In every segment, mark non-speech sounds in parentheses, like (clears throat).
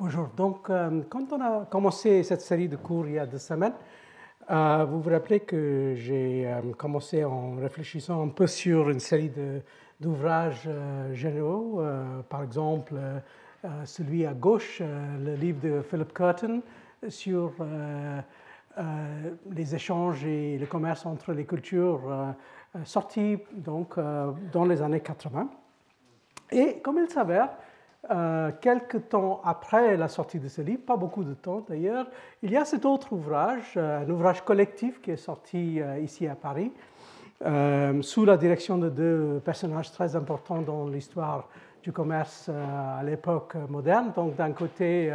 Bonjour. Donc, euh, quand on a commencé cette série de cours il y a deux semaines, euh, vous vous rappelez que j'ai euh, commencé en réfléchissant un peu sur une série d'ouvrages généraux, par exemple celui à gauche, le livre de Philip Curtin sur les échanges et le commerce entre les cultures, sorti donc dans les années 80. Et comme il s'avère, euh, quelques temps après la sortie de ce livre, pas beaucoup de temps d'ailleurs, il y a cet autre ouvrage, euh, un ouvrage collectif qui est sorti euh, ici à Paris, sous la direction de deux personnages très importants dans l'histoire du commerce à l'époque moderne. Donc d'un côté,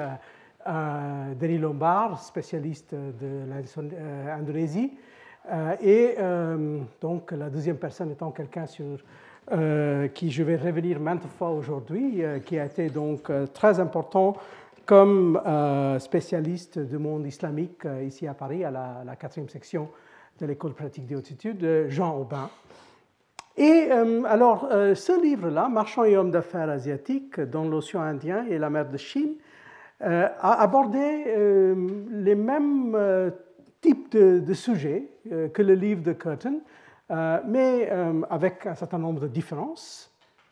Denis Lombard, spécialiste de l'Indonésie, et donc la deuxième personne étant quelqu'un sur euh, qui je vais revenir maintes fois aujourd'hui, euh, qui a été donc euh, très important comme spécialiste du monde islamique ici à Paris, à la, quatrième section de l'école pratique des hautes études, Jean Aubin. Et alors, ce livre-là, Marchands et hommes d'affaires asiatiques dans l'océan Indien et la mer de Chine, a abordé les mêmes types de, sujets que le livre de Curtin, mais euh, avec un certain nombre de différences.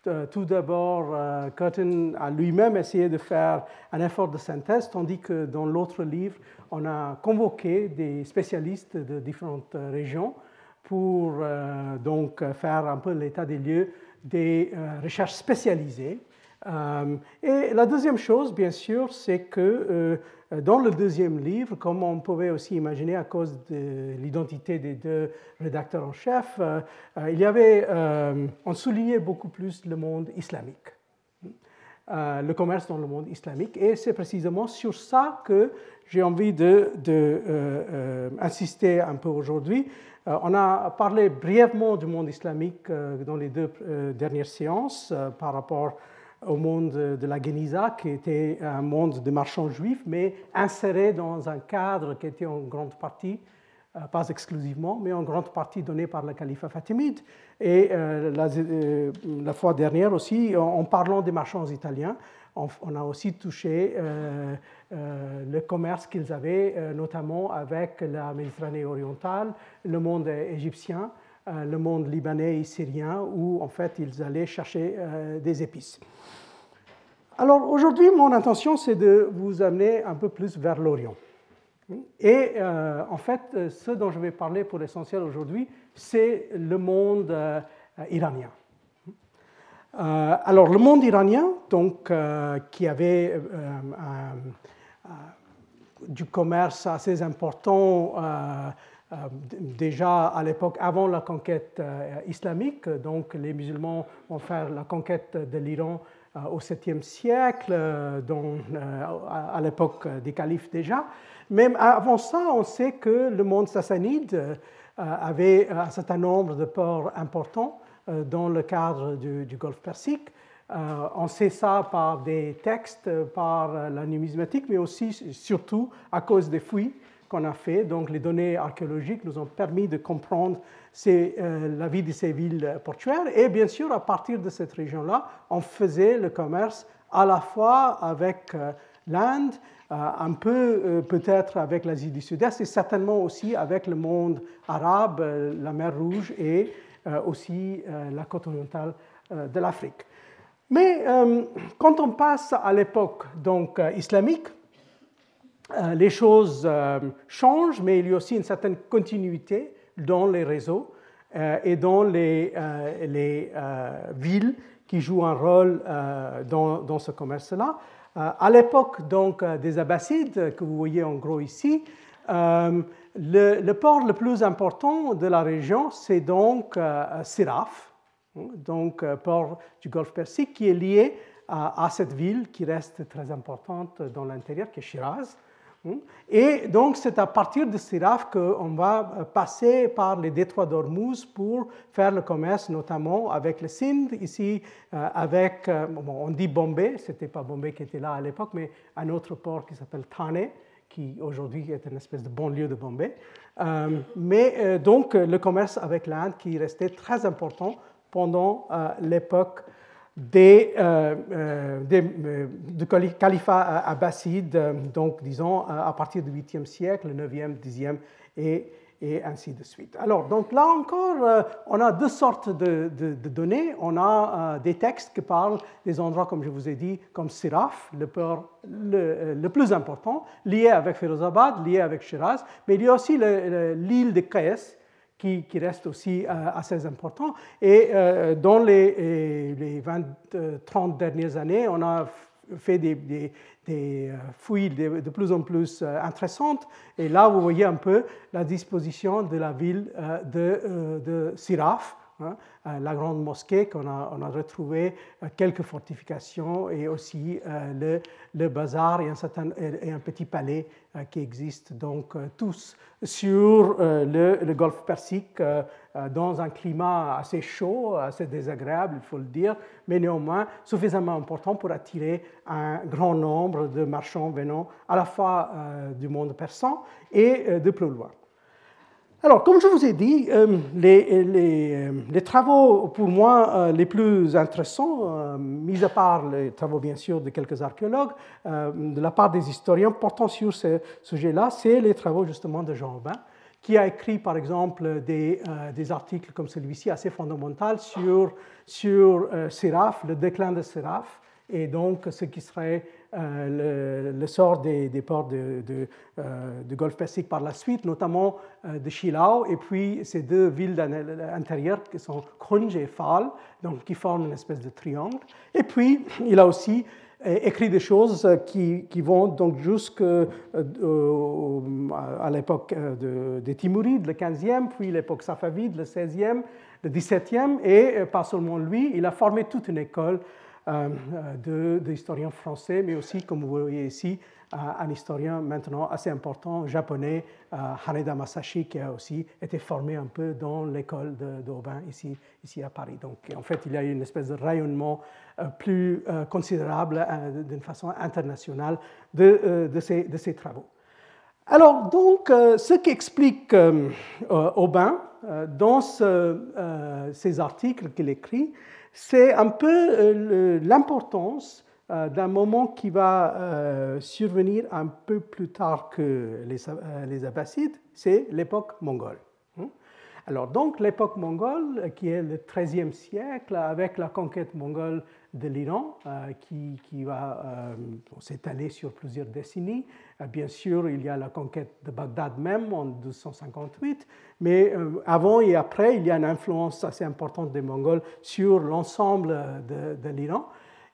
Euh, tout d'abord, Curtin a lui-même essayé de faire un effort de synthèse, tandis que dans l'autre livre, on a convoqué des spécialistes de différentes régions pour donc faire un peu l'état des lieux des recherches spécialisées. Et la deuxième chose, bien sûr, c'est que euh, dans le deuxième livre, comme on pouvait aussi imaginer à cause de l'identité des deux rédacteurs en chef, euh, euh, il y avait, on soulignait beaucoup plus le monde islamique, le commerce dans le monde islamique, et c'est précisément sur ça que j'ai envie de, un peu aujourd'hui. on a parlé brièvement du monde islamique dans les deux dernières séances par rapport au monde de la Geniza, qui était un monde de marchands juifs, mais inséré dans un cadre qui était en grande partie, euh, pas exclusivement, mais en grande partie donné par le calife fatimide. Et euh, euh, la, fois dernière aussi, en, parlant des marchands italiens, on, a aussi touché le commerce qu'ils avaient, notamment avec la Méditerranée orientale, le monde égyptien, le monde libanais et syrien, où en fait ils allaient chercher des épices. Alors aujourd'hui, mon intention, c'est de vous amener un peu plus vers l'Orient. Et euh, en fait, ce dont je vais parler pour l'essentiel aujourd'hui, c'est le monde euh, iranien. Euh, alors le monde iranien, donc, qui avait du commerce assez important déjà à l'époque avant la conquête islamique, donc les musulmans vont faire la conquête de l'Iran euh, au 7e siècle, euh, euh, à l'époque des califes déjà. Même avant ça, on sait que le monde sassanide avait un certain nombre de ports importants dans le cadre du, du Golfe Persique. on sait ça par des textes, par la numismatique, mais aussi surtout à cause des fouilles qu'on a fait. Donc les données archéologiques nous ont permis de comprendre euh, la vie de ces villes portuaires. Et bien sûr, à partir de cette région-là, on faisait le commerce à la fois avec euh, l'Inde, euh, un peu peut-être avec l'Asie du Sud-Est et certainement aussi avec le monde arabe, la mer Rouge et aussi la côte orientale de l'Afrique. Mais quand on passe à l'époque donc islamique, euh, les choses euh, changent, mais il y a aussi une certaine continuité dans les réseaux euh, et dans les, villes qui jouent un rôle dans, ce commerce-là. à l'époque donc des Abbassides, que vous voyez en gros ici, le, port le plus important de la région, c'est donc Siraf, hein, donc port du Golfe Persique, qui est lié à, à cette ville qui reste très importante dans l'intérieur, qui est Shiraz. Hmm? Et donc, c'est à partir de Siraf qu'on va euh, passer par les détroits d'Ormuz pour faire le commerce, notamment avec le Sindh, ici, euh, avec, euh, on dit Bombay, ce n'était pas Bombay qui était là à l'époque, mais un autre port qui s'appelle Thane, qui aujourd'hui est une espèce de banlieue de Bombay. mais donc, le commerce avec l'Inde qui restait très important pendant l'époque des, du califat abbasside, donc disons à partir du 8e siècle, 9e, 10e et et ainsi de suite. Alors, donc là encore, euh, on a deux sortes de, données. On a euh, des textes qui parlent des endroits, comme je vous ai dit, comme Siraf, le, le, le plus important, lié avec Ferozabad, lié avec Shiraz, mais il y a aussi l'île de Kaes, qui, reste aussi euh, assez important. Et dans les, les 20, 30 dernières années, on a fait des, des, euh, fouilles de, plus en plus euh, intéressantes. Et là, vous voyez un peu la disposition de la ville euh, de, de Siraf, hein, la grande mosquée qu'on a, on retrouvé, quelques fortifications et aussi le, le bazar et un, petit palais qui existent donc tous sur le, golfe Persique dans un climat assez chaud, assez désagréable, il faut le dire, mais néanmoins suffisamment important pour attirer un grand nombre de marchands venant à la fois euh, du monde persan et euh, de plus loin. Alors, comme je vous ai dit, euh, les, les, travaux pour moi les plus intéressants, mis à part les travaux bien sûr de quelques archéologues, de la part des historiens portant sur ce sujet-là, c'est les travaux justement de Jean Aubin, qui a écrit par exemple des, articles comme celui-ci assez fondamentaux sur sur euh, le déclin de Séraph, et donc ce qui serait euh, le, sort des, ports de, de, euh, Golfe Persique par la suite, notamment de Shilao, et puis ces deux villes intérieures qui sont Krunj et Fal, donc qui forment une espèce de triangle. Et puis, il a aussi écrit des choses qui, vont donc jusqu'à l'époque des Timurides, le 15e, puis l'époque safavide, le 16e, le 17e, et euh, pas seulement lui, il a formé toute une école euh, euh, d'historiens français, mais aussi, comme vous voyez ici, un historien maintenant assez important, japonais, Haneda Masashi, qui a aussi été formé un peu dans l'école d'Aubin ici, ici à Paris. Donc, en fait, il y a eu une espèce de rayonnement plus considérable d'une façon internationale de, de, ces, travaux. Alors, donc, ce qui explique Aubin, euh, dans euh, ces articles qu'il écrit, c'est un peu euh, l'importance d'un moment qui va survenir un peu plus tard que les, les Abbassides, c'est l'époque mongole. Hein. Alors donc l'époque mongole, qui est le XIIIe siècle, avec la conquête mongole de l'Iran, qui, qui, va s'étaler sur plusieurs décennies, bien sûr il y a la conquête de Bagdad même en 1258, mais euh, avant et après, il y a une influence assez importante des Mongols sur l'ensemble de, l'Iran.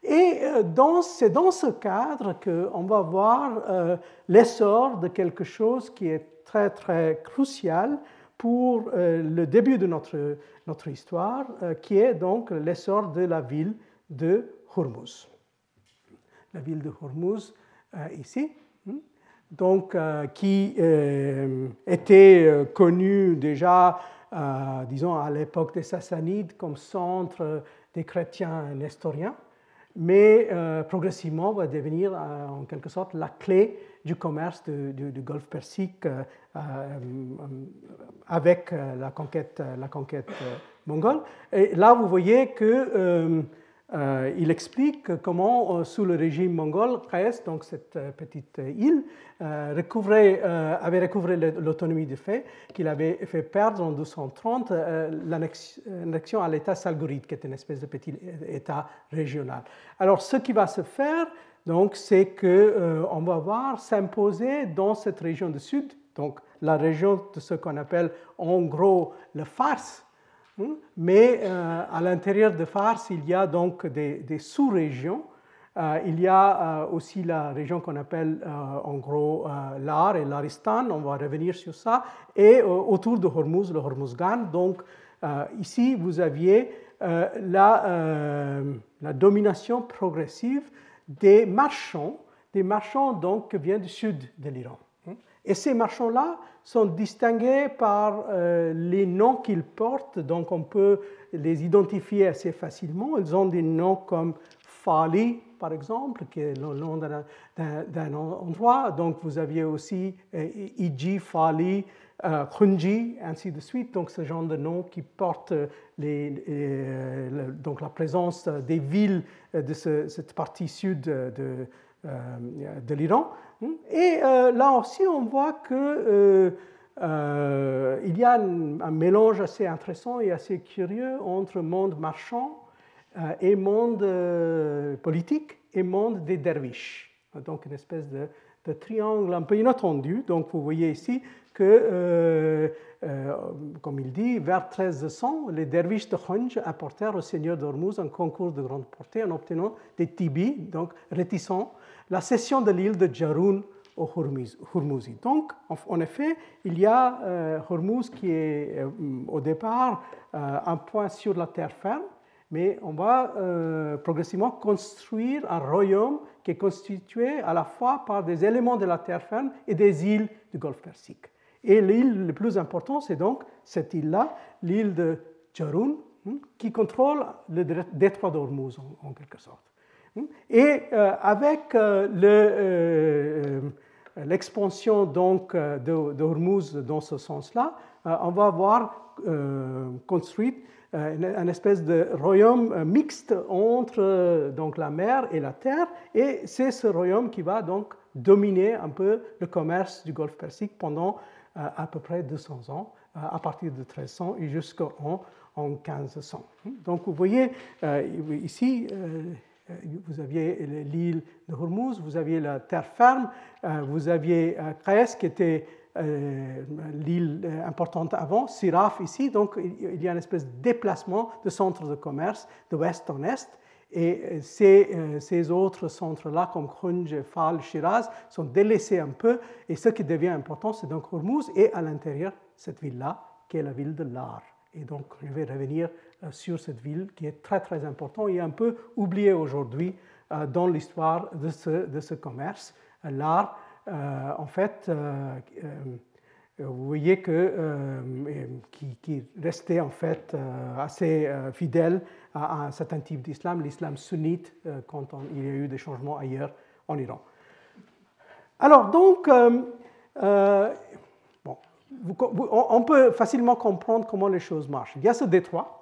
Et euh, c'est dans ce cadre qu'on va voir euh, l'essor de quelque chose qui est très, très crucial pour le début de notre, notre histoire, qui est donc l'essor de la ville de Hormuz. La ville de Hormuz, ici donc, euh, qui euh, était euh, connu déjà, disons, à l'époque des Sassanides comme centre des chrétiens nestoriens, mais progressivement va devenir en quelque sorte la clé du commerce du, Golfe Persique avec la conquête, la conquête mongole. Et là, vous voyez que euh, il explique comment, euh, sous le régime mongol, Khaes, donc cette euh, petite île, avait recouvré l'autonomie du fait, qu'il avait fait perdre en 1230 l'annexion à l'État salgoride, qui est une espèce de petit État régional. Alors, ce qui va se faire, donc, c'est qu'on va voir s'imposer dans cette région du sud, donc la région de ce qu'on appelle en gros le Hmm? Mais euh, à l'intérieur de Fars, il y a donc des, sous-régions. Euh, il y a euh, aussi la région qu'on appelle en gros l'Ar et l'Aristan, on va revenir sur ça, et autour de Hormuz, le Hormuzgan. Donc ici, vous aviez la, la, domination progressive des marchands, des marchands donc qui viennent du sud de l'Iran. Et ces marchands-là sont distingués par euh, les noms qu'ils portent, donc on peut les identifier assez facilement. Ils ont des noms comme Fali, par exemple, qui est le nom d'un endroit. Donc vous aviez aussi Iji, Fali, Khunji, ainsi de suite. Donc ce genre de noms qui portent les, donc la présence des villes de cette partie sud de l'Iran. Et là aussi, on voit que euh, il y a un, mélange assez intéressant et assez curieux entre monde marchand euh, et monde euh, politique et monde des derviches. Donc une espèce de, triangle un peu inattendu. Donc vous voyez ici que, comme il dit, vers 1300, les derviches de Khonj apportèrent au seigneur d'Ormuz un concours de grande portée en obtenant des tibis, donc réticents, la cession de l'île de Jaroun au Hormuzi. Donc, en effet, il y a euh, Hormuz qui est euh, au départ euh, un point sur la terre ferme, mais on va progressivement construire un royaume qui est constitué à la fois par des éléments de la terre ferme et des îles du Golfe Persique. Et l'île le plus importante, c'est donc cette île-là, l'île de Jarun, hein, qui contrôle le détroit d'Hormuz en, quelque sorte. Et avec le l'expansion donc euh, de, de, dans ce sens-là, euh, on va avoir euh, construit une, espèce de royaume mixte entre donc la mer et la terre, et c'est ce royaume qui va donc dominer un peu le commerce du Golfe Persique pendant à peu près 200 ans, à partir de 1300 et jusqu'en en 1500. Donc vous voyez ici euh, vous aviez l'île de Hormuz, vous aviez la terre ferme, euh, vous aviez Kres qui était euh, l'île importante avant, Siraf ici, donc il y a une espèce de déplacement de centres de commerce de ouest en est. Et ces, autres centres-là, comme Khunj, Fal, Shiraz, sont délaissés un peu. Et ce qui devient important, c'est donc Hormuz et à l'intérieur, cette ville-là, qui est la ville de Lar. Et donc, je vais revenir euh, sur cette ville qui est très très importante et un peu oubliée aujourd'hui euh, dans l'histoire de ce, de ce, commerce. L'art, euh, en fait, vous voyez que qui, qui, restait en fait assez fidèle à, un certain type d'islam, l'islam sunnite, quand il y a eu des changements ailleurs en Iran. Alors donc, bon, on peut facilement comprendre comment les choses marchent. Il y a ce détroit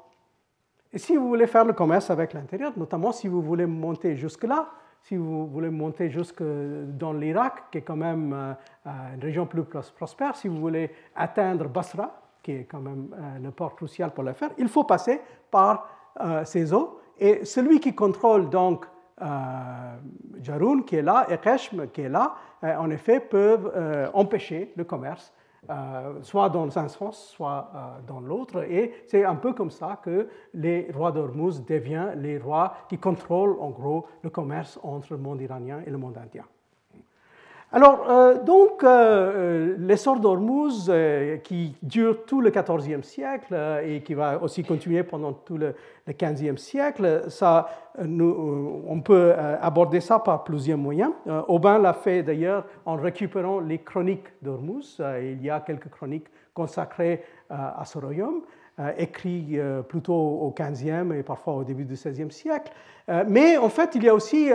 et si vous voulez faire le commerce avec l'intérieur, notamment si vous voulez monter jusque-là, si vous voulez monter jusque dans l'Irak, qui est quand même euh, euh, une région plus prospère, si vous voulez atteindre Basra, qui est quand même euh, le port crucial pour le faire, il faut passer par ces eaux. Et celui qui contrôle donc Jaroun, qui est là, et Keshm, qui est là, en effet, peuvent empêcher le commerce euh, soit dans un sens, soit euh, dans l'autre. Et c'est un peu comme ça que les rois d'Ormuz deviennent les rois qui contrôlent en gros le commerce entre le monde iranien et le monde indien. Alors, euh, donc, euh, l'essor d'Ormuz, qui dure tout le XIVe siècle et qui va aussi continuer pendant tout le, XVe siècle, ça, on peut aborder ça par plusieurs moyens. Aubin l'a fait d'ailleurs en récupérant les chroniques d'Ormuz. il y a quelques chroniques consacrées à ce royaume. écrites plutôt au XVe et parfois au début du XVIe siècle. mais en fait, il y a aussi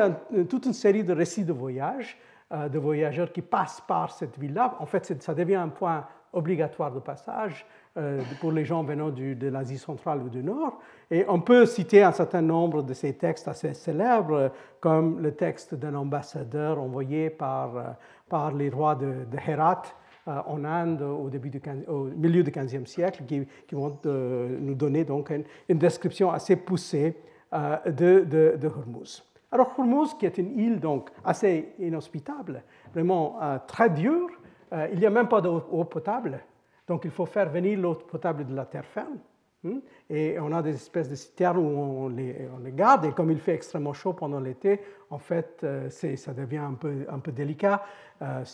toute une série de récits de voyage euh, de voyageurs qui passent par cette ville-là. En fait, ça devient un point obligatoire de passage euh, pour les gens venant de l'Asie centrale ou du Nord. Et on peut citer un certain nombre de ces textes assez célèbres, comme le texte d'un ambassadeur envoyé par, euh, par les rois de, Herat en Inde au, début du au milieu du XVe siècle, qui, vont nous donner donc une, description assez poussée de, de, de Hormuz. Alors Hormuz, qui est une île donc assez inhospitable, vraiment euh, très dure, euh, il n'y a même pas d'eau potable, donc il faut faire venir l'eau potable de la terre ferme. Hmm? Et on a des espèces de citernes où on les, on les, garde, et comme il fait extrêmement chaud pendant l'été, en fait, euh, ça devient un peu, délicat. Euh,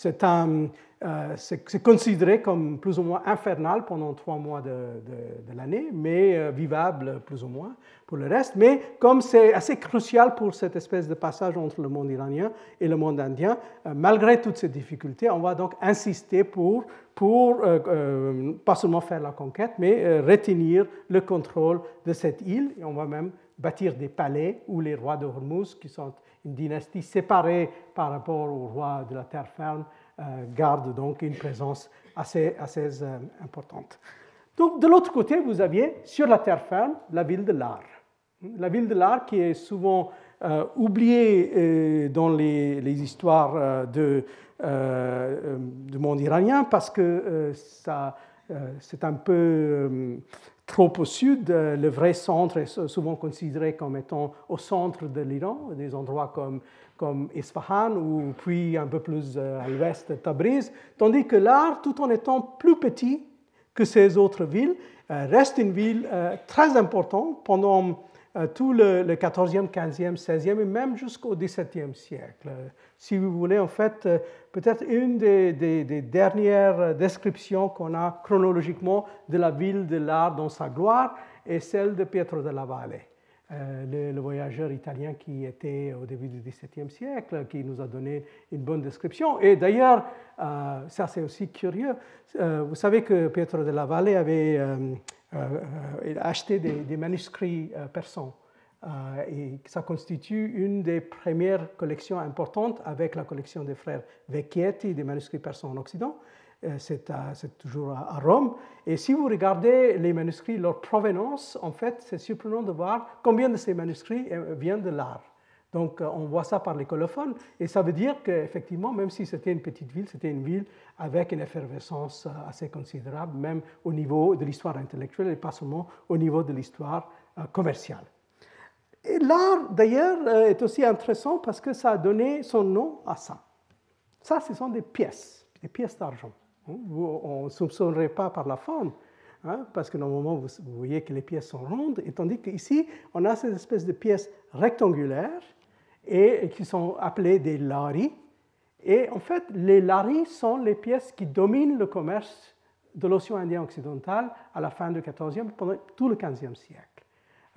euh, c'est considéré comme plus ou moins infernal pendant trois mois de, l'année, mais vivable plus ou moins pour le reste. Mais comme c'est assez crucial pour cette espèce de passage entre le monde iranien et le monde indien, malgré toutes ces difficultés, on va donc insister pour, pour pas seulement faire la conquête, mais retenir le contrôle de cette île. Et on va même bâtir des palais où les rois de Hormuz, qui sont une dynastie séparée par rapport aux rois de la terre ferme, gardent donc une présence assez, assez importante. Donc de l'autre côté, vous aviez sur la terre ferme la ville de Lar. La ville de Lar qui est souvent euh, oubliée euh, dans les, histoires euh, de, du monde iranien parce que ça, c'est un peu trop au sud. Le vrai centre est souvent considéré comme étant au centre de l'Iran, des endroits comme, comme Isfahan ou puis un peu plus à l'ouest Tabriz, tandis que Lar, tout en étant plus petit, que ces autres villes, euh, reste une ville euh, très importante pendant euh, tout le, 14e, 15e, 16e et même jusqu'au 17e siècle. Si vous voulez, en fait, peut-être une des, dernières descriptions qu'on a chronologiquement de la ville de l'art dans sa gloire est celle de Pietro della Valle. Euh, le, voyageur italien qui était au début du XVIIe siècle, qui nous a donné une bonne description. Et d'ailleurs, euh, ça c'est aussi curieux, euh, vous savez que Pietro della Valle avait acheté des, manuscrits persans. et ça constitue une des premières collections importantes avec la collection des frères Vecchietti des manuscrits persans en Occident. Euh, c'est toujours à Rome. Et si vous regardez les manuscrits, leur provenance, en fait, c'est surprenant de voir combien de ces manuscrits euh, viennent de l'art. Donc euh, on voit ça par les colophones, et ça veut dire qu'effectivement, même si c'était une petite ville, c'était une ville avec une effervescence assez considérable, même au niveau de l'histoire intellectuelle et pas seulement au niveau de l'histoire commerciale. Et l'art, d'ailleurs, est aussi intéressant parce que ça a donné son nom à ça. Ça, ce sont des pièces, des pièces d'argent. On ne soupçonnerait pas par la forme, hein, parce que normalement, vous, voyez que les pièces sont rondes, et tandis qu'ici, on a ces espèces de pièces rectangulaires et, qui sont appelées des laris. Et en fait, les laris sont les pièces qui dominent le commerce de l'océan Indien occidental à la fin du XIVe, pendant tout le XVe siècle.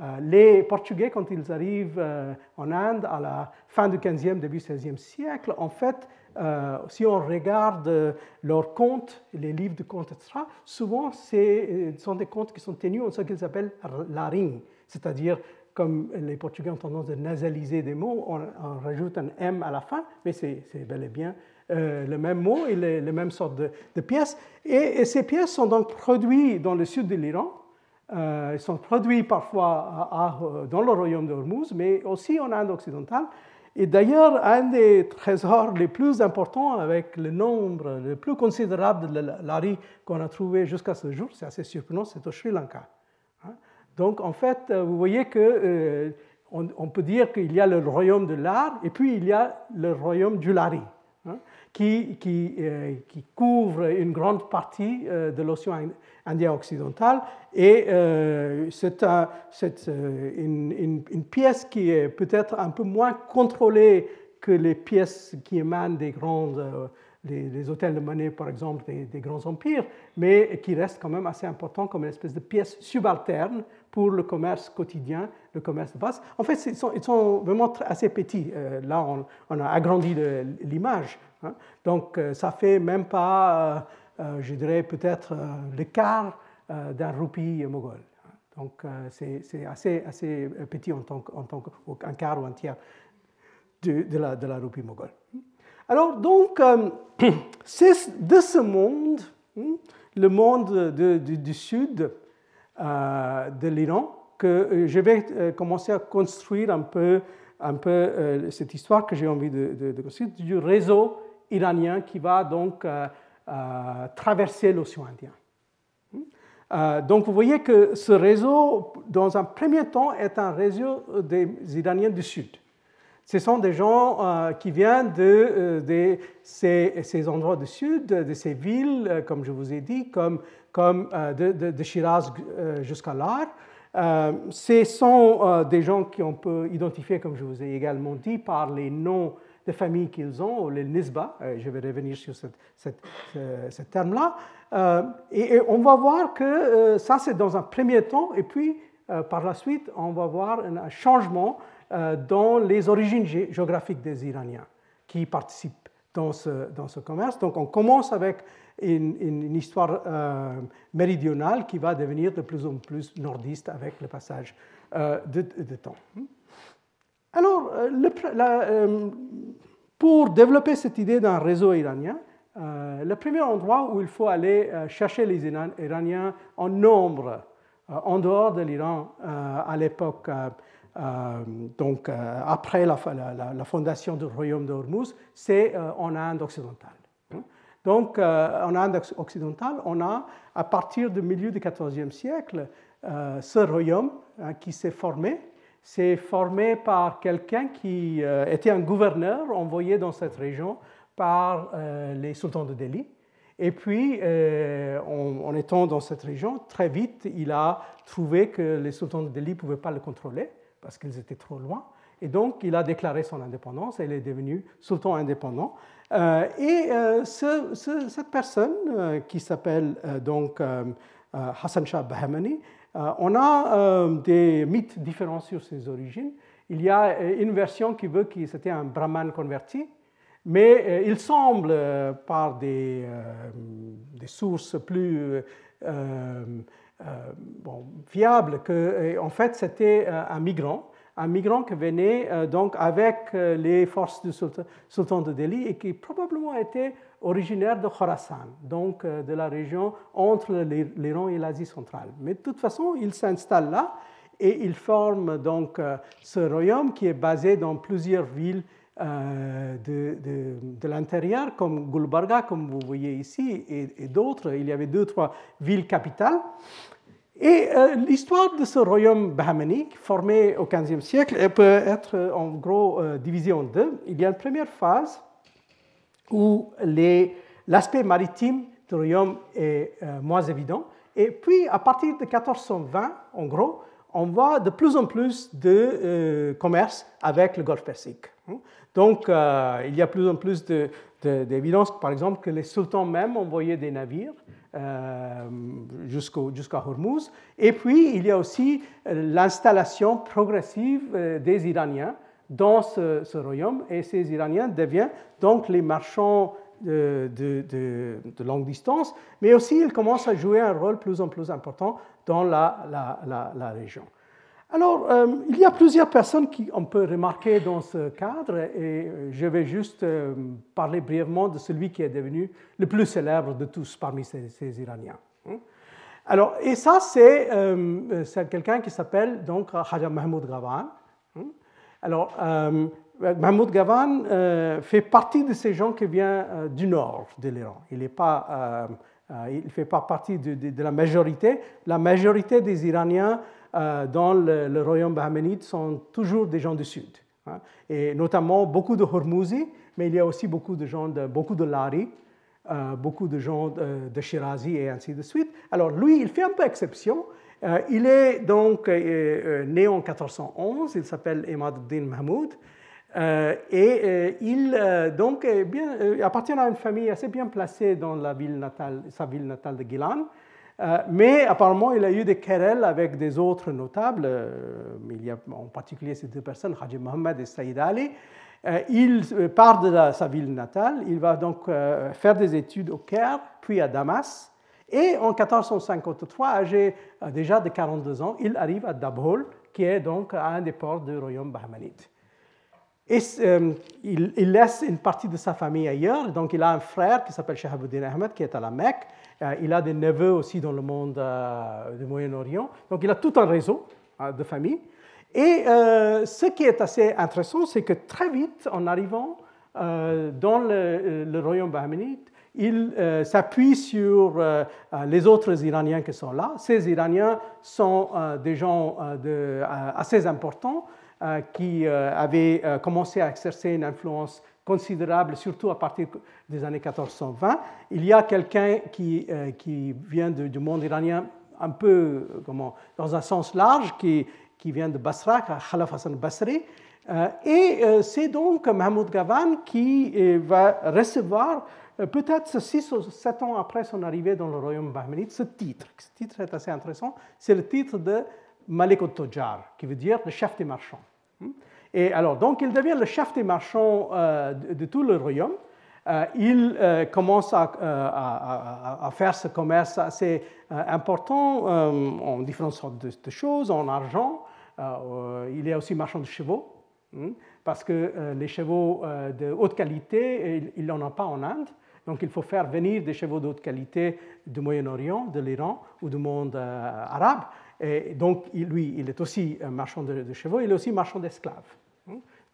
Euh, les Portugais, quand ils arrivent euh, en Inde à la fin du XVe, début XVIe siècle, en fait, euh, si on regarde leurs comptes, les livres de comptes, etc., souvent ce sont des comptes qui sont tenus en ce qu'ils appellent la ring, c'est-à-dire comme les Portugais ont tendance à nasaliser des mots, on, rajoute un M à la fin, mais c'est bel et bien le même mot et les, mêmes sortes de, pièces. Et, ces pièces sont donc produites dans le sud de l'Iran, euh, ils sont produits parfois dans le royaume de Hormuz, mais aussi en Inde occidentale. Et d'ailleurs, un des trésors les plus importants, avec le nombre le plus considérable de lari qu'on a trouvé jusqu'à ce jour, c'est assez surprenant, c'est au Sri Lanka. Donc, en fait, euh, vous voyez que euh, on, peut dire qu'il y a le royaume de l'art et puis il y a le royaume du lari. Hein, qui, qui, qui, couvre une grande partie de l'océan Indien occidental. Et euh, c'est euh, une, pièce qui est peut-être un peu moins contrôlée que les pièces qui émanent des grandes, euh, les, hôtels de monnaie, par exemple, des, grands empires, mais qui reste quand même assez important comme une espèce de pièce subalterne pour le commerce quotidien, le commerce de base. En fait, ils sont, vraiment assez petits. là, on, a agrandi l'image. Hein. Donc, ça fait même pas euh, je dirais peut-être euh, le quart euh, d'un roupie moghol. Donc c'est assez, assez petit en tant, qu'un quart ou un tiers de, la, de la roupie moghole. Alors donc, (clears throat) c'est de ce monde, hein, le monde du sud de l'Iran, que je vais commencer à construire un peu, cette histoire que j'ai envie de, construire du réseau iranien qui va donc traverser l'océan Indien. Euh, donc vous voyez que ce réseau, dans un premier temps, est un réseau des Iraniens du Sud. Ce sont des gens euh, qui viennent de, euh, ces, endroits du Sud, de ces villes, comme je vous ai dit, comme, de, de, Shiraz jusqu'à Lar. ce sont des gens qu'on peut identifier, comme je vous ai également dit, par les noms de famille qu'ils ont, les nisba, euh, je vais revenir sur ce terme-là, euh, et, on va voir que euh, ça c'est dans un premier temps, et puis par la suite on va voir un changement dans les origines géographiques des Iraniens qui participent dans ce, dans ce commerce. Donc on commence avec une, une histoire méridionale qui va devenir de plus en plus nordiste avec le passage de, temps. Alors, pour développer cette idée d'un réseau iranien, le premier endroit où il faut aller chercher les Iraniens en nombre en dehors de l'Iran à l'époque euh, donc, euh, après la, fondation du royaume de c'est euh, en Inde occidentale. Hein. Donc, en Inde occidentale, on a, à partir du milieu du XIVe siècle, ce royaume hein, qui s'est formé. C'est formé par quelqu'un qui était un gouverneur envoyé dans cette région par les sultans de Delhi. Et puis, en, étant dans cette région, très vite, il a trouvé que les sultans de Delhi ne pouvaient pas le contrôler parce qu'ils étaient trop loin. Et donc, il a déclaré son indépendance et il est devenu sultan indépendant. Euh, et euh, cette personne, euh, qui s'appelle donc Hassan Shah Bahmani, on a des mythes différents sur ses origines. Il y a une version qui veut que c'était un brahman converti, mais il semble, par des, sources plus bon, fiable que, euh, en fait, c'était euh, un migrant, un migrant qui venait donc avec les forces du sultan de Delhi et qui probablement était originaire de Khorasan, donc de la région entre l'Iran et l'Asie centrale. Mais de toute façon, il s'installe là et il forme donc ce royaume qui est basé dans plusieurs villes de, de, l'intérieur, comme Gulbarga, comme vous voyez ici, et, d'autres. Il y avait deux, trois villes capitales. Et euh, l'histoire de ce royaume bahmanique, formé au XVe siècle, peut être euh, en gros euh, divisée en deux. Il y a une première phase où l'aspect maritime du royaume est moins évident. Et puis, à partir de 1420, en gros, on voit de plus en plus de commerce avec le Golfe Persique. Donc, il y a plus en plus d'évidence, par exemple, que les sultans même envoyaient des navires euh, jusqu'à Hormuz. Et puis, il y a aussi euh, l'installation progressive euh, des Iraniens dans ce, royaume, et ces Iraniens deviennent donc les marchands de, longue distance, mais aussi ils commencent à jouer un rôle plus en plus important dans la région. Alors, euh, il y a plusieurs personnes qu'on peut remarquer dans ce cadre et euh, je vais juste euh, parler brièvement de celui qui est devenu le plus célèbre de tous parmi ces, Iraniens. Hein. Alors, et ça, c'est quelqu'un qui s'appelle donc Haja Mahmoud Gavan. Hein. Alors, Mahmoud Gavan fait partie de ces gens qui viennent du nord de l'Iran. Il n'est pas, il fait pas partie de, la majorité. La majorité des Iraniens dans le, royaume bahmanite sont toujours des gens du sud, hein. et notamment beaucoup de Hormuzi, mais il y a aussi beaucoup de gens de, beaucoup de Lari, euh, beaucoup de gens de, Shirazi et ainsi de suite. Alors lui, il fait un peu exception. Euh, il est donc né en 1411, il s'appelle Din Mahmoud. et il donc appartient à une famille assez bien placée dans la ville natale, sa ville natale de Gilan. Euh, mais apparemment, il a eu des querelles avec des autres notables, euh, il y a en particulier ces deux personnes, Haji Mohammed et Saïd Ali. Euh, il part de sa ville natale, il va donc faire des études au Caire, puis à Damas. Et en 1453, âgé déjà de 42 ans, il arrive à Dabhol, qui est donc un des ports du royaume bahmanite. Et il, il, laisse une partie de sa famille ailleurs, donc il a un frère qui s'appelle Shahabuddin Ahmed, qui est à la Mecque, euh, il a des neveux aussi dans le monde euh, du Moyen-Orient. Donc il a tout un réseau euh, de familles. Et ce qui est assez intéressant, c'est que très vite, en arrivant dans le, royaume bahmanite, il s'appuie sur les autres Iraniens qui sont là. Ces Iraniens sont des gens assez importants qui avaient commencé à exercer une influence considérable, surtout à partir des années 1420. Il y a quelqu'un qui, euh, qui vient du monde iranien un peu euh, comment, dans un sens large, qui, qui vient de Basra, Khalaf Hassan Basri. Euh, et c'est donc Mahmoud Gavan qui va recevoir, peut-être 6 ou 7 ans après son arrivée dans le royaume bahmanite, ce titre. Ce titre est assez intéressant. C'est le titre de Malik qui veut dire le chef des marchands. Et alors, donc, il devient le chef des marchands euh, de, tout le royaume. Euh, il euh, commence à, à, faire ce commerce assez important en différentes sortes de, choses, en argent, il est aussi marchand de chevaux, hein, parce que les chevaux de haute qualité, il n'en a pas en Inde. Donc il faut faire venir des chevaux de haute qualité du Moyen-Orient, de l'Iran ou du monde arabe. Et donc lui, il est aussi marchand de, chevaux, il est aussi marchand d'esclaves.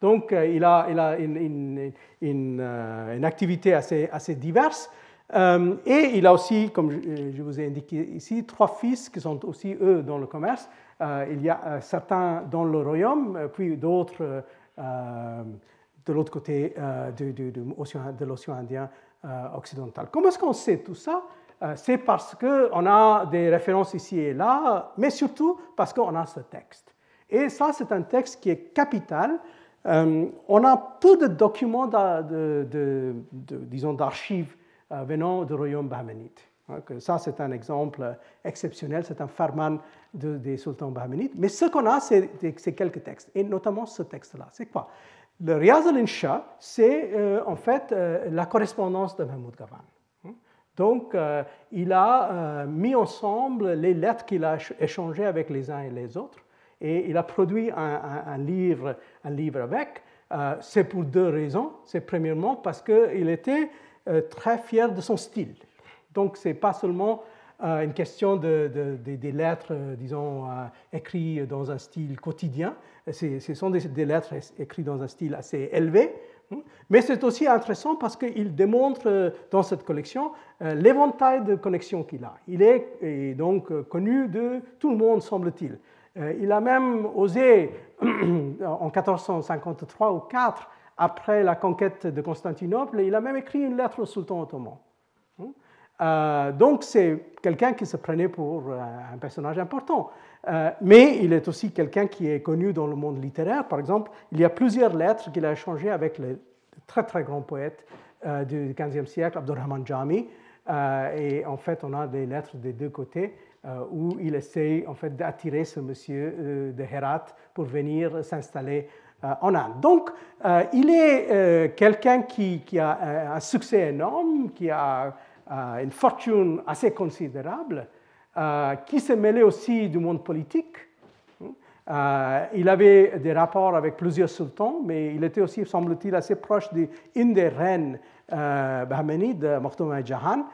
Donc il a, il a une, une, activité assez, diverse. Euh, et il a aussi, comme je vous ai indiqué ici, trois fils qui sont aussi, eux, dans le commerce. Euh, il y a euh, certains dans le royaume, puis d'autres de l'autre côté de l'océan Indien occidental. Comment est-ce qu'on sait tout ça? C'est parce qu'on a des références ici et là, mais surtout parce qu'on a ce texte. Et ça, c'est un texte qui est capital. on a peu de documents, disons, d'archives euh, venant du royaume bahmanite. Hein, ça, c'est un exemple exceptionnel, c'est un farman des sultans bahmanites. Mais ce qu'on a, c'est quelques textes, et notamment ce texte-là. C'est quoi? Le Riyaz al-Insha, c'est euh, en fait euh, la correspondance de Mahmoud Gavan. Donc, il a mis ensemble les lettres qu'il a échangées avec les uns et les autres, et il a produit un, livre, un livre avec. c'est pour deux raisons. C'est premièrement parce qu'il était euh, très fier de son style. Donc, ce n'est pas seulement euh, une question de, des lettres, euh, disons, écrites dans un style quotidien. Ce sont des, lettres écrites dans un style assez élevé. Hein. Mais c'est aussi intéressant parce qu'il démontre dans cette collection l'éventail de connexions qu'il a. Il est, donc connu de tout le monde, semble-t-il. Il a même osé, (clears throat) en 1453 ou 4, après la conquête de Constantinople, il a même écrit une lettre au sultan ottoman. Euh, donc c'est quelqu'un qui se prenait pour euh, un personnage important. Euh, mais il est aussi quelqu'un qui est connu dans le monde littéraire. Par exemple, il y a plusieurs lettres qu'il a échangées avec le très très grand poète du XVe siècle, Abdurrahman Jami. et en fait, on a des lettres des deux côtés où il essaye en fait d'attirer ce monsieur de Herat pour venir s'installer euh, en Inde. Donc, euh, il est euh, quelqu'un qui, a un succès énorme, qui a une fortune assez considérable, qui s'est mêlé aussi du monde politique. il avait des rapports avec plusieurs sultans, mais il était aussi, semble-t-il, assez proche d'une des reines bahmanides, Maktoum Jahan.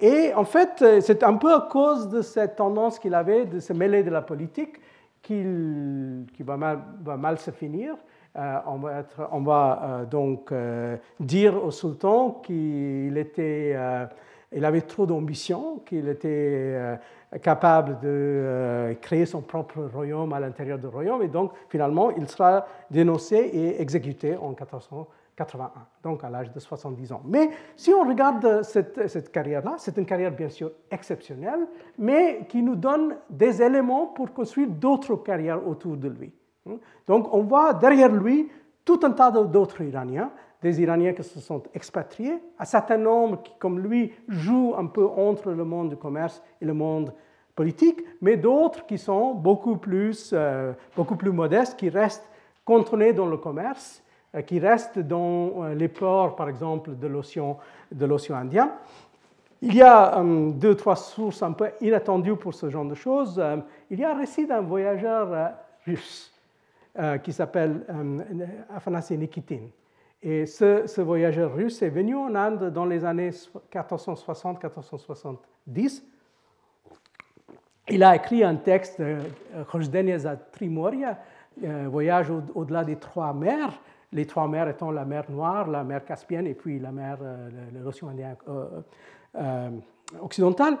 et en fait, c'est un peu à cause de cette tendance qu'il avait de se mêler de la politique qui va mal, va mal se finir. Euh, on va, euh, donc euh, dire au sultan qu'il avait trop d'ambition, qu'il était capable de créer son propre royaume à l'intérieur du royaume, et donc finalement il sera dénoncé et exécuté en 1400. 81, donc à l'âge de 70 ans. Mais si on regarde cette, cette carrière-là, c'est une carrière bien sûr exceptionnelle, mais qui nous donne des éléments pour construire d'autres carrières autour de lui. Donc on voit derrière lui tout un tas d'autres Iraniens, des Iraniens qui se sont expatriés, un certain nombre qui, comme lui, jouent un peu entre le monde du commerce et le monde politique, mais d'autres qui sont beaucoup plus, euh, beaucoup plus modestes, qui restent contrôlés dans le commerce euh, qui restent dans euh, les ports, par exemple, de l'océan, Indien. Il y a euh, deux, trois sources un peu inattendues pour ce genre de choses. il y a un récit d'un voyageur russe qui s'appelle Afanasy Nikitin. Et ce, voyageur russe est venu en Inde dans les années 1460-1470. Il a écrit un texte, Khojdeneza Trimoria, Voyage au-delà des trois mers, les trois mers étant la mer Noire, la mer Caspienne et puis la mer, euh, l'océan Indien euh, euh, occidental.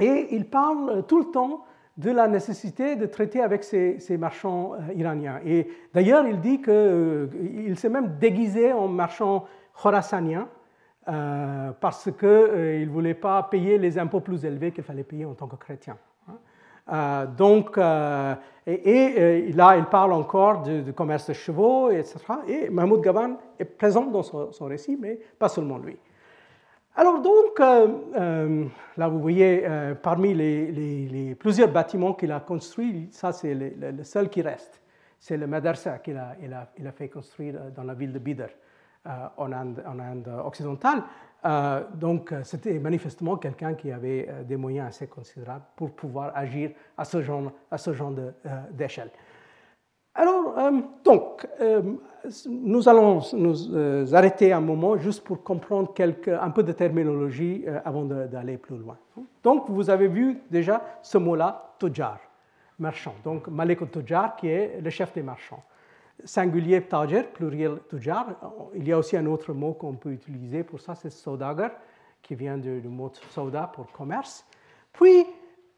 Et il parle tout le temps de la nécessité de traiter avec ces, marchands iraniens. Et d'ailleurs, il dit qu'il s'est même déguisé en marchand khorassanien parce qu'il ne voulait pas payer les impôts plus élevés qu'il fallait payer en tant que chrétien. Euh, donc, euh, et, euh, là, il parle encore du, commerce de chevaux, etc. Et Mahmoud Gavan est présent dans son, récit, mais pas seulement lui. Alors donc, là vous voyez, parmi les, plusieurs bâtiments qu'il a construits, ça c'est le, seul qui reste. C'est le madrasa qu'il a, fait construire dans la ville de Bidr. en Inde, en, Inde, occidentale. donc, c'était manifestement quelqu'un qui avait des moyens assez considérables pour pouvoir agir à ce genre, à ce genre d'échelle. Alors, donc, nous allons nous arrêter un moment juste pour comprendre un peu de terminologie avant d'aller plus loin. Donc, vous avez vu déjà ce mot-là, tojar, marchand. Donc, Malik tojar qui est le chef des marchands. Singulier tajer, pluriel tujar. Il y a aussi un autre mot qu'on peut utiliser pour ça, c'est saudagar, qui vient du, mot sauda pour commerce. Puis,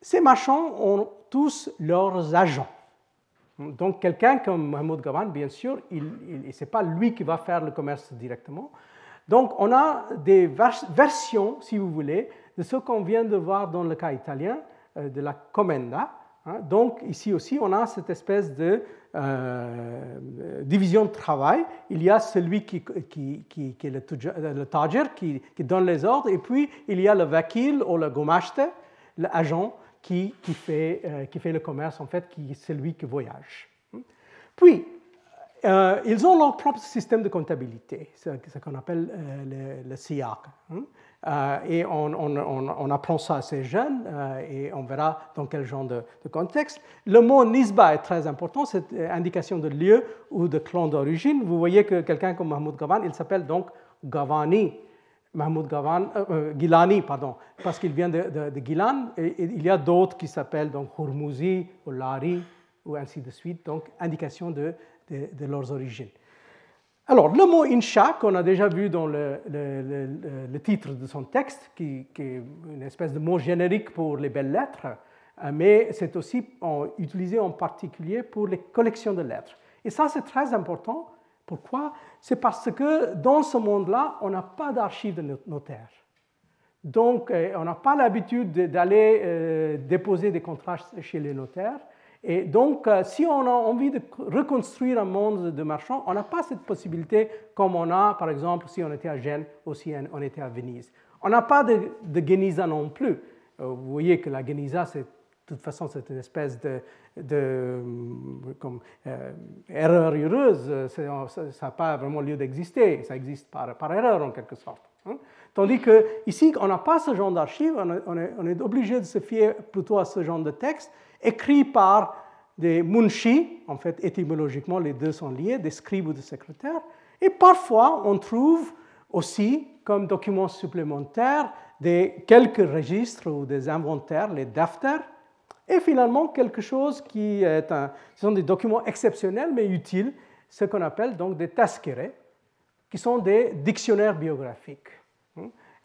ces marchands ont tous leurs agents. Donc, quelqu'un comme Mahmoud Gavan, bien sûr, ce n'est pas lui qui va faire le commerce directement. Donc, on a des versions, si vous voulez, de ce qu'on vient de voir dans le cas italien euh, de la commenda. Hein. Donc, ici aussi, on a cette espèce de euh, division de travail. Il y a celui qui, qui, qui, est le, le tajer, qui, donne les ordres, et puis il y a le vakil ou le gomashte, l'agent qui, qui, fait, euh, qui fait le commerce, en fait, qui est celui qui voyage. Puis, euh, ils ont leur propre système de comptabilité, ce, qu'on appelle euh, le, le hein. et on, apprend ça assez jeune et on verra dans quel genre de, contexte. Le mot nisba est très important, c'est indication de lieu ou de clan d'origine. Vous voyez que quelqu'un comme Mahmoud Gavan, il s'appelle donc Gavani. Mahmoud Gavan, euh, euh, Gilani, pardon, parce qu'il vient de, de, Gilan. Et, il y a d'autres qui s'appellent donc Hormouzi ou Lari, ou ainsi de suite, donc indication de, de leurs origines. Alors, le mot insha, qu'on a déjà vu dans le, le, titre de son texte, qui, est une espèce de mot générique pour les belles lettres, euh, mais c'est aussi utilisé en particulier pour les collections de lettres. Et ça, c'est très important pourquoi? C'est parce que dans ce monde-là, on n'a pas d'archives de notaire. Donc, euh, on n'a pas l'habitude d'aller euh, déposer des contrats chez les notaires. Et donc, euh, si on a envie de reconstruire un monde de marchands, on n'a pas cette possibilité comme on a, par exemple, si on était à Gênes ou si on était à Venise. On n'a pas de, de non plus. Vous voyez que la Geniza, c'est de toute façon, c'est une espèce de, de comme, euh, erreur heureuse. Ça n'a pas vraiment lieu d'exister. Ça existe par, erreur, en quelque sorte. Hein. Tandis que ici, on n'a pas ce genre d'archives. On, on, est, obligé de se fier plutôt à ce genre de texte, écrit par des munshi. En fait, étymologiquement, les deux sont liés, des scribes ou des secrétaires. Et parfois, on trouve aussi, comme documents supplémentaires, des, quelques registres ou des inventaires, les dafters, et finalement, quelque chose qui est un, ce sont des documents exceptionnels mais utiles, ce qu'on appelle donc des taskere, qui sont des dictionnaires biographiques.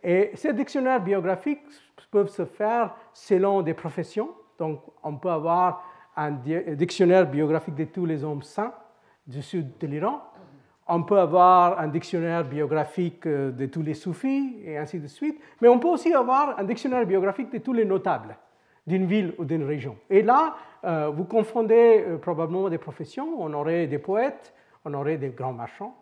Et ces dictionnaires biographiques peuvent se faire selon des professions. Donc, on peut avoir un dictionnaire biographique de tous les hommes saints du sud de l'Iran. On peut avoir un dictionnaire biographique euh, de tous les soufis et ainsi de suite. Mais on peut aussi avoir un dictionnaire biographique de tous les notables d'une ville ou d'une région. Et là, euh, vous confondez euh, probablement des professions. On aurait des poètes, on aurait des grands marchands.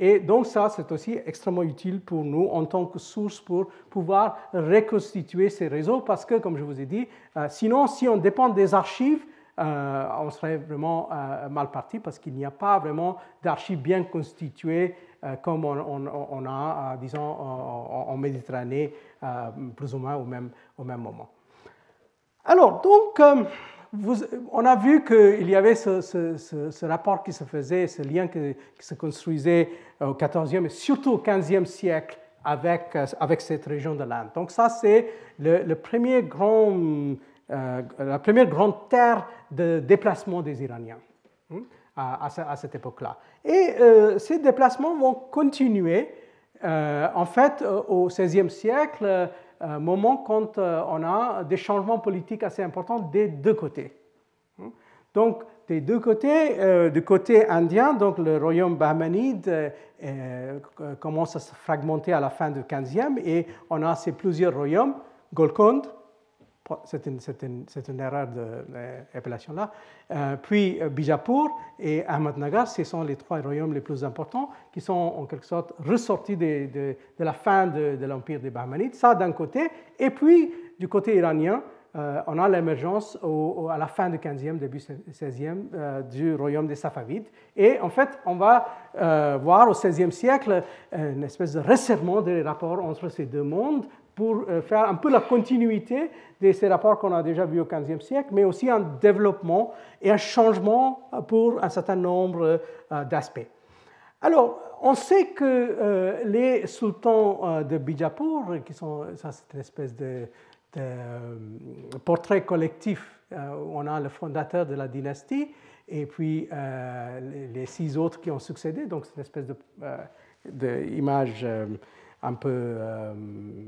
Et donc ça, c'est aussi extrêmement utile pour nous en tant que source pour pouvoir reconstituer ces réseaux parce que, comme je vous ai dit, euh, sinon, si on dépend des archives, on serait vraiment mal parti parce qu'il n'y a pas vraiment d'archives bien constituées comme on, a, disons, en, Méditerranée, plus ou moins au même, au même moment. Alors, donc, euh, on a vu qu'il y avait ce, rapport qui se faisait, ce lien qui, se construisait au XIVe et surtout au XVe siècle avec, euh, avec cette région de l'Inde. Donc ça, c'est euh, la première grande terre de déplacement des Iraniens hein, à, cette époque-là. Et ces déplacements vont continuer. en fait, au XVIe siècle, moment quand euh, on a des changements politiques assez importants des deux côtés. Hein. Donc, des deux côtés, euh, du côté indien, donc le royaume bahmanide euh, commence à se fragmenter à la fin du 15e et on a ces plusieurs royaumes, Golconde, c'est une, erreur d'appellation là. Euh, puis euh, Bijapur et Ahmadnagar, ce sont les trois royaumes les plus importants qui sont en quelque sorte ressortis de, la fin de, l'empire des Bahmanides. Ça d'un côté. Et puis du côté iranien, on a l'émergence à la fin du 15e, début 16e du royaume des Safavides. Et en fait, on va voir au 16e siècle une espèce de resserrement des rapports entre ces deux mondes pour faire un peu la continuité de ces rapports qu'on a déjà vus au XVe siècle, mais aussi un développement et un changement pour un certain nombre d'aspects. Alors, on sait que euh, les sultans euh, de Bijapur, qui sont, ça c'est une espèce de, euh, portrait collectif, on a le fondateur de la dynastie et puis les, six autres qui ont succédé, donc c'est une espèce d'image un peu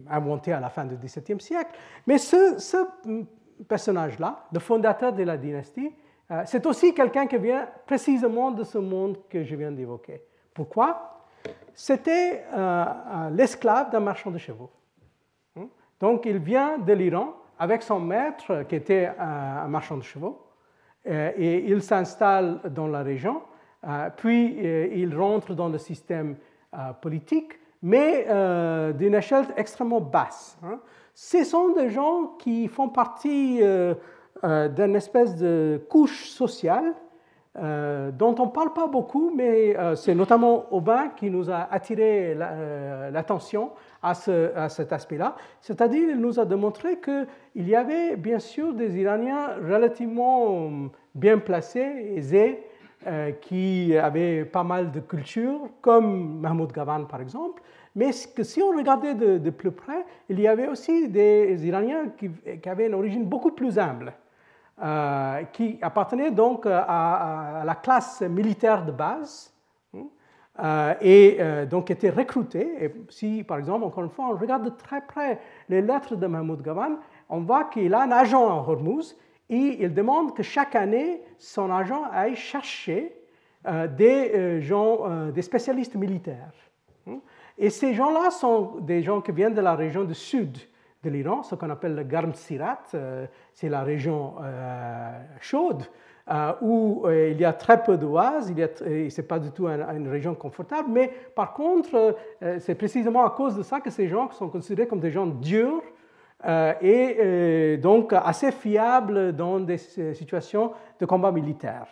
inventée à la fin du XVIIe siècle. Mais ce, personnage-là, le fondateur de la dynastie, c'est aussi quelqu'un qui vient précisément de ce monde que je viens d'évoquer. Pourquoi? C'était euh, euh, l'esclave d'un marchand de chevaux. Hmm? Donc il vient de l'Iran avec son maître qui était un marchand de chevaux euh, et il s'installe dans la région, puis il rentre dans le système politique, mais d'une échelle extrêmement basse. Hein. Ce sont des gens qui font partie d'une espèce de couche sociale euh, dont on ne parle pas beaucoup, mais euh, c'est notamment Aubin qui nous a attiré euh, l'attention à, à, cet aspect-là. C'est-à-dire, il nous a démontré qu'il y avait bien sûr des Iraniens relativement bien placés, aisés, qui avaient pas mal de culture, comme Mahmoud Gavan par exemple, mais que si on regardait de, plus près, il y avait aussi des Iraniens qui, avaient une origine beaucoup plus humble. Euh, qui appartenait donc euh, à, la classe militaire de base hein, euh, et donc était recruté. Et si, par exemple, encore une fois, on regarde de très près les lettres de Mahmoud Gavan, on voit qu'il a un agent en Hormuz et il demande que chaque année, son agent aille chercher des gens, des spécialistes militaires. Hein. Et ces gens-là sont des gens qui viennent de la région du sud de l'Iran, ce qu'on appelle le Garm Sirat, euh, c'est la région euh, chaude, euh, où il y a très peu d'oases, ce n'est pas du tout une, région confortable, mais par contre, c'est précisément à cause de ça que ces gens sont considérés comme des gens durs et donc assez fiables dans des situations de combat militaire.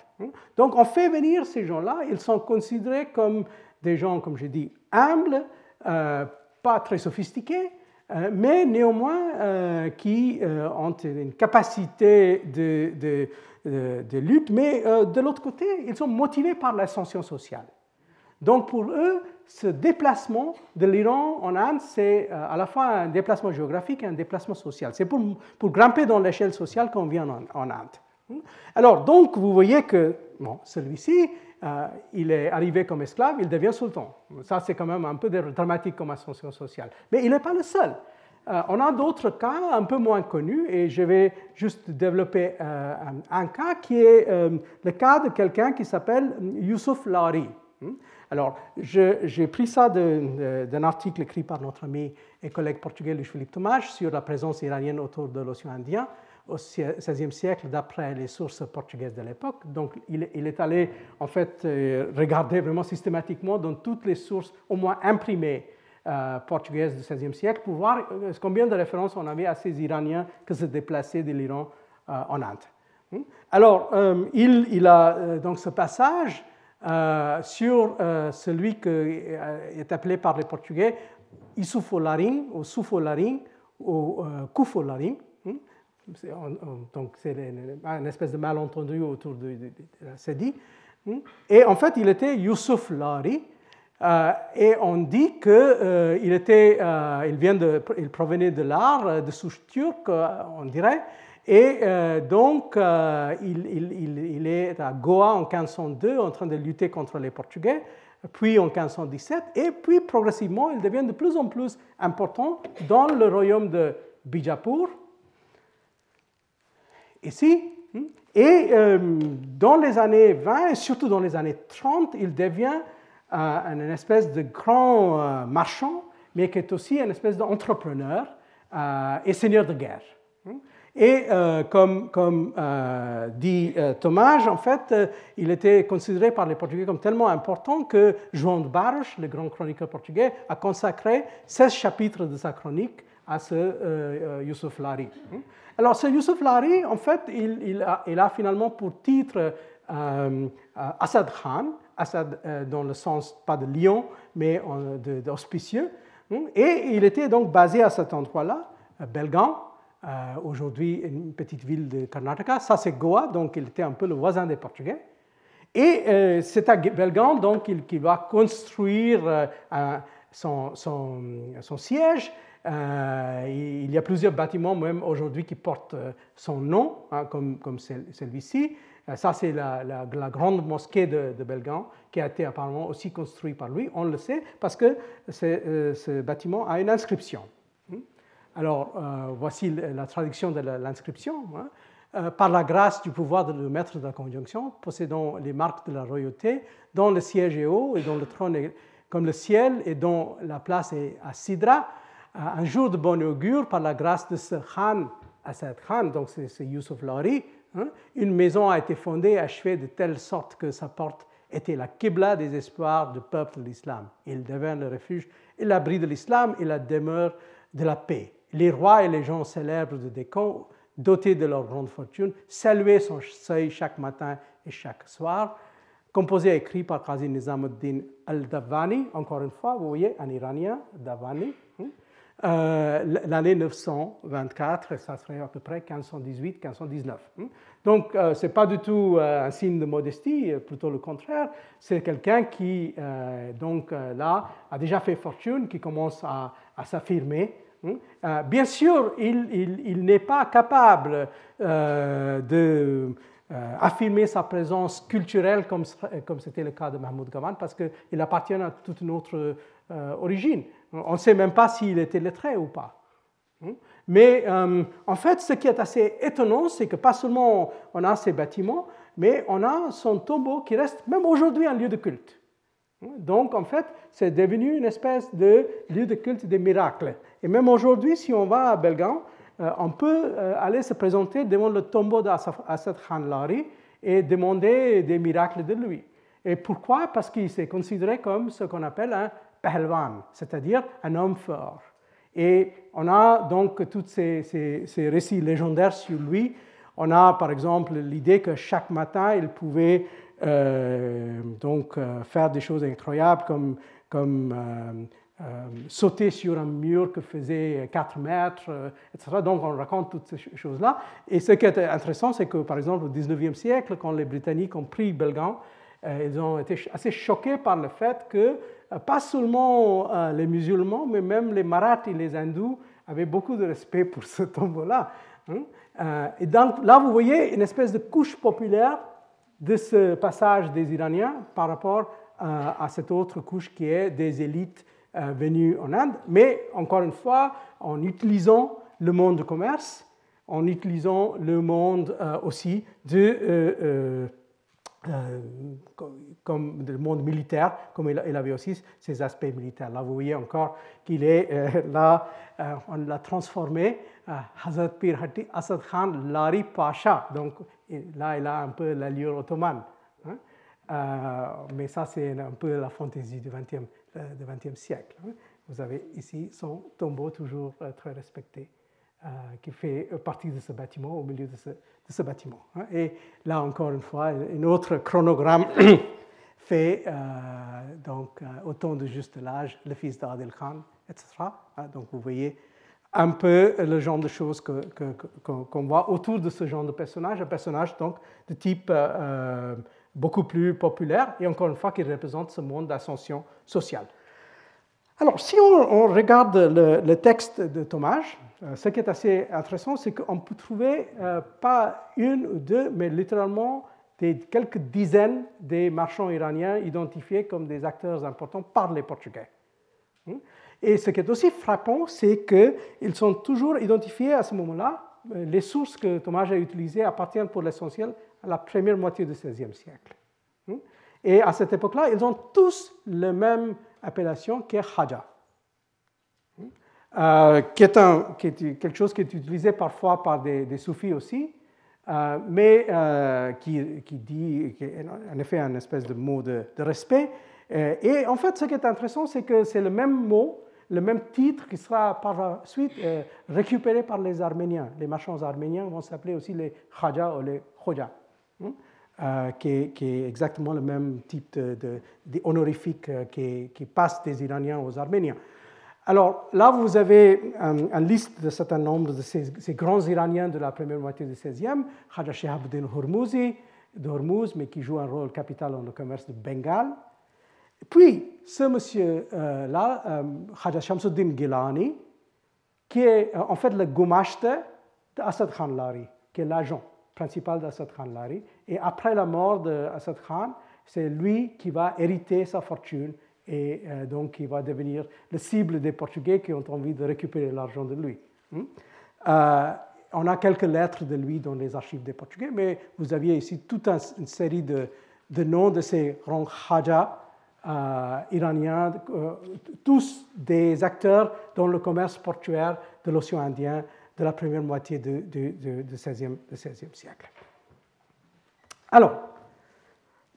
Donc on fait venir ces gens-là, ils sont considérés comme des gens, comme je dis, humbles, pas très sophistiqués, euh, mais néanmoins euh, qui euh, ont une capacité de, de, lutte, mais de l'autre côté, ils sont motivés par l'ascension sociale. Donc pour eux, ce déplacement de l'Iran en Inde, c'est à la fois un déplacement géographique et un déplacement social. C'est pour, pour, grimper dans l'échelle sociale qu'on vient en, Inde. Alors donc vous voyez que bon, celui-ci, il est arrivé comme esclave, il devient sultan. Ça, c'est quand même un peu dramatique comme ascension sociale. Mais il n'est pas le seul. Euh, on a d'autres cas un peu moins connus et je vais juste développer euh, un, cas qui est euh, le cas de quelqu'un qui s'appelle Youssouf Lari. Alors, j'ai pris ça d'un article écrit par notre ami et collègue portugais Luis-Philippe Tomás sur la présence iranienne autour de l'océan Indien au XVIe siècle d'après les sources portugaises de l'époque. Donc il, est allé en fait euh, regarder vraiment systématiquement dans toutes les sources au moins imprimées euh, portugaises du XVIe siècle pour voir euh, combien de références on avait à ces Iraniens qui se déplaçaient de l'Iran en Inde. Hmm? Alors il, a donc ce passage sur celui qui est appelé par les Portugais Isufolaring ou Sufolaring ou Kufolaring donc c'est une espèce de malentendu autour de, la Sedi. Hmm. Et en fait, il était Youssouf Lari, euh, et on dit qu'il euh, euh, de, provenait de l'art, de souche turque, on dirait, et donc il, il, est à Goa en 1502 en train de lutter contre les Portugais, puis en 1517, et puis progressivement il devient de plus en plus important dans le royaume de Bijapur, ici. Hmm? Et euh, dans les années 20 et surtout dans les années 30, il devient euh, une espèce de grand euh, marchand, mais qui est aussi une espèce d'entrepreneur et seigneur de guerre. Hmm? Et comme, comme dit Thomas, en fait, il était considéré par les Portugais comme tellement important que João de Barros, le grand chroniqueur portugais, a consacré 16 chapitres de sa chronique à ce Youssef Lari. Alors, ce Youssef Lari, en fait, il, a, finalement pour titre Assad Khan, Assad dans le sens pas de lion, mais d'auspicieux. Et il était donc basé à cet endroit-là, Belgaum, aujourd'hui une petite ville de Karnataka. Ça, c'est Goa, donc il était un peu le voisin des Portugais. Et euh, c'est à Belgan donc qu'il va construire euh, son, siège. Euh, il y a plusieurs bâtiments même aujourd'hui qui portent son nom, hein, comme, celui-ci. Ça, c'est la, grande mosquée de, de, qui a été apparemment aussi construite par lui. On le sait parce que ce bâtiment a une inscription. Alors, voici la traduction de l'inscription. Hein. Euh, par la grâce du pouvoir de le maître de la conjonction, possédant les marques de la royauté, dont le siège est haut et dont le trône est comme le ciel et dont la place est à Sidra, euh, un jour de bon augure, par la grâce de ce Khan, Assad Khan, donc c'est Yusuf Lari, hein, une maison a été fondée et achevée de telle sorte que sa porte était la Qibla des espoirs du peuple de l'islam. Il devint le refuge et l'abri de l'islam et la demeure de la paix. Les rois et les gens célèbres de Décon dotés de leur grande fortune, saluer son seuil chaque matin et chaque soir, composé et écrit par Qazi Nizamuddin al-Davani, encore une fois, vous voyez, un Iranien, Davani, hein. euh, l'année 924, ça serait à peu près 1518-1519. Hein. Donc, euh, ce n'est pas du tout euh, un signe de modestie, plutôt le contraire. C'est quelqu'un qui, donc là, a déjà fait fortune, qui commence à s'affirmer? Euh, bien sûr, il, n'est pas capable euh, d'affirmer euh, sa présence culturelle comme, comme c'était le cas de Mahmoud Gaman parce qu'il appartient à toute une autre origine. On ne sait même pas s'il était lettré ou pas. Hmm? Mais en fait, ce qui est assez étonnant, c'est que pas seulement on a ces bâtiments, mais on a son tombeau qui reste même aujourd'hui un lieu de culte. Hmm? Donc, en fait, c'est devenu une espèce de lieu de culte des miracles. Et même aujourd'hui, si on va à Belgaum, euh, on peut euh, aller se présenter devant le tombeau d'Assad Khan Lari et demander des miracles de lui. Et pourquoi? Parce qu'il s'est considéré comme ce qu'on appelle un pahelwan, c'est-à-dire un homme fort. Et on a donc tous ces, récits légendaires sur lui. On a par exemple l'idée que chaque matin, il pouvait euh, donc faire des choses incroyables comme, comme sauter sur un mur que faisait 4 mètres, euh, etc. Donc on raconte toutes ces choses-là. Et ce qui est intéressant, c'est que par exemple au 19e siècle, quand les Britanniques ont pris Belgan, euh, ils ont été assez choqués par le fait que pas seulement les musulmans, mais même les marathis, les hindous, avaient beaucoup de respect pour ce tombeau-là. Hein. Et donc là, vous voyez une espèce de couche populaire de ce passage des Iraniens par rapport à cette autre couche qui est des élites euh, venus en Inde, mais encore une fois, en utilisant le monde du commerce, en utilisant le monde euh, aussi de, euh, comme le monde militaire, comme il, avait aussi ses aspects militaires. Là, vous voyez encore qu'il est (laughs) là, on l'a transformé, Hazrat Pir Hatti Asad Khan Lari Pasha. Donc là, il a un peu l'allure ottomane. Hein. mais ça, c'est un peu la fantaisie du XXe euh, du XXe siècle. Hein. Vous avez ici son tombeau toujours euh, très respecté, euh, qui fait partie de ce bâtiment, au milieu de ce, bâtiment. Hein. Et là, encore une fois, un autre chronogramme (coughs) fait donc, au temps de juste l'âge, le fils d'Adil Khan, etc. Hein. Donc vous voyez un peu le genre de choses qu'on que, voit autour de ce genre de personnage, un personnage donc de type beaucoup plus populaire et encore une fois qui représente ce monde d'ascension sociale. Alors, si on, regarde le, texte de Thomas, euh, ce qui est assez intéressant, c'est qu'on peut trouver euh, pas une ou deux, mais littéralement des, quelques dizaines des marchands iraniens identifiés comme des acteurs importants par les Portugais. Hmm? Et ce qui est aussi frappant, c'est qu'ils sont toujours identifiés à ce moment-là. Euh, les sources que Thomas a utilisées appartiennent pour l'essentiel la première moitié du XVIe siècle. Hmm? Et à cette époque-là, ils ont tous la même appellation qui est Haja, hmm? euh, qui, est un, qui, est quelque chose qui est utilisé parfois par des, soufis aussi, euh, mais euh, qui, dit, en effet un espèce de mot de, de respect. et en fait, ce qui est intéressant, c'est que c'est le même mot, le même titre qui sera par la suite récupéré par les Arméniens. Les marchands arméniens vont s'appeler aussi les Khaja ou les Khoja. Hein, qui, est, exactement le même type de, honorifique qui, passe des Iraniens aux Arméniens. Alors là, vous avez une liste de certain nombre de ces, grands Iraniens de la première moitié du XVIe, Khaja Shehabuddin Hormuzi, de Hormuz, mais qui joue un rôle capital dans le commerce de Bengale. Puis, ce monsieur-là, euh, Khaja Shamsuddin Gilani, qui est euh, en fait le goumashte d'Assad Khan Lari, qui est l'agent principal d'Assad Khan Lari. Et après la mort d'Assad Khan, c'est lui qui va hériter sa fortune et euh, donc qui va devenir le cible des Portugais qui ont envie de récupérer l'argent de lui. Hmm? Euh, on a quelques lettres de lui dans les archives des Portugais, mais vous aviez ici toute une série de, noms de ces grands Khaja euh, iraniens, tous des acteurs dans le commerce portuaire de l'océan Indien de la première moitié du, 16e, siècle. Alors,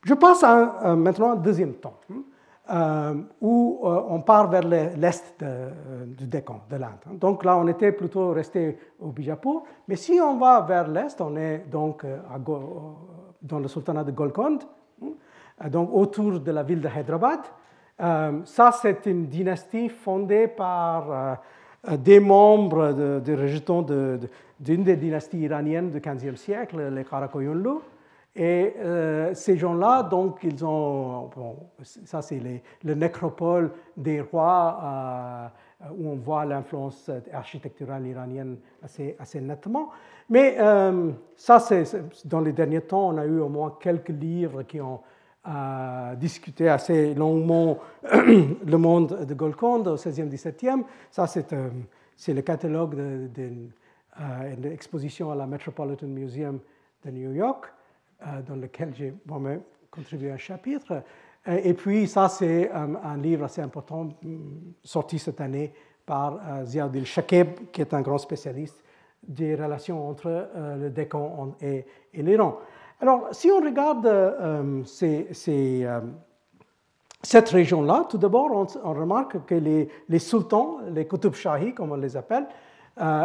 je passe à, maintenant un deuxième temps. Hein. Euh, où euh, on part vers l'est euh, du Décan, de l'Inde. Donc là, on était plutôt resté au Bijapur, mais si on va vers l'est, on est donc dans le sultanat de Golconde, hein, donc autour de la ville de Hyderabad. ça, c'est une dynastie fondée par des membres de, d'une des dynasties iraniennes du XVe siècle, les Karakoyunlu. Et euh, ces gens-là, donc, ils ont, bon, ça c'est le nécropole des rois, euh, où on voit l'influence architecturale iranienne assez, assez nettement. Mais euh, ça, c'est, dans les derniers temps, on a eu au moins quelques livres qui ont discuté assez longuement (clears throat) le monde de Golconde au 16e, 17e. Ça, c'est, c'est le catalogue d'une de, exposition à la Metropolitan Museum de New York. Euh, dans lequel j'ai moi-même contribué un chapitre. Euh, et puis ça, c'est un, livre assez important mm, sorti cette année par euh, Ziauddin Shakeb, qui est un grand spécialiste des relations entre le Décan et, l'Iran. Alors, si on regarde cette région-là, tout d'abord, on, remarque que les, sultans, les Qutub Shahi, comme on les appelle,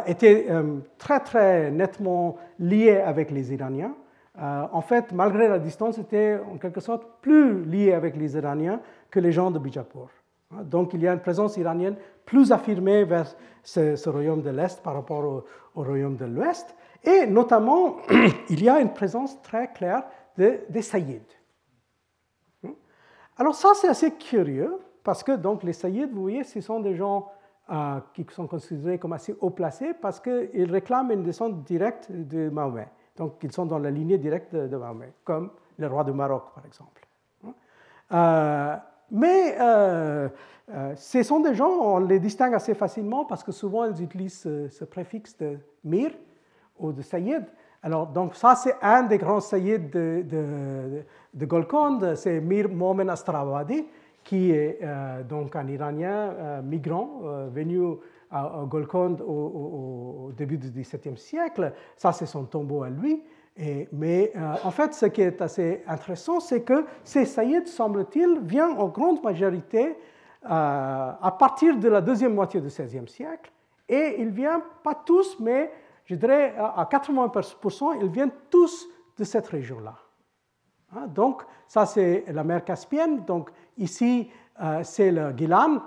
étaient très, très nettement liés avec les Iraniens. Euh, en fait, malgré la distance, étaient en quelque sorte plus liés avec les Iraniens que les gens de Bijapur. Hein, donc il y a une présence iranienne plus affirmée vers ce, royaume de l'Est par rapport au, royaume de l'Ouest. Et notamment, (clears throat) il y a une présence très claire des Saïds. Hein. Alors ça, c'est assez curieux, parce que donc, les Saïds, vous voyez, ce sont des gens euh, qui sont considérés comme assez haut placés, parce qu'ils réclament une descente directe de Mahomet. Donc, ils sont dans la lignée directe de, Mahomet, comme le roi du Maroc, par exemple. Hein. Euh, mais euh, ce sont des gens, on les distingue assez facilement parce que souvent ils utilisent ce, préfixe de Mir ou de Sayyid. Alors, donc, ça, c'est un des grands Sayyid de, de, de Golconde, c'est Mir Momen Astravadi, qui est donc un Iranien migrant venu à, Golconde au, début du XVIIe siècle. Ça, c'est son tombeau à lui. Mais euh, en fait, ce qui est assez intéressant, c'est que ces saïds, semble-t-il, viennent en grande majorité euh, à partir de la deuxième moitié du XVIe siècle. Et ils viennent, pas tous, mais je dirais à 80%, ils viennent tous de cette région-là. Hein, donc, ça, c'est la mer Caspienne. Donc, ici, euh, c'est le Gilan,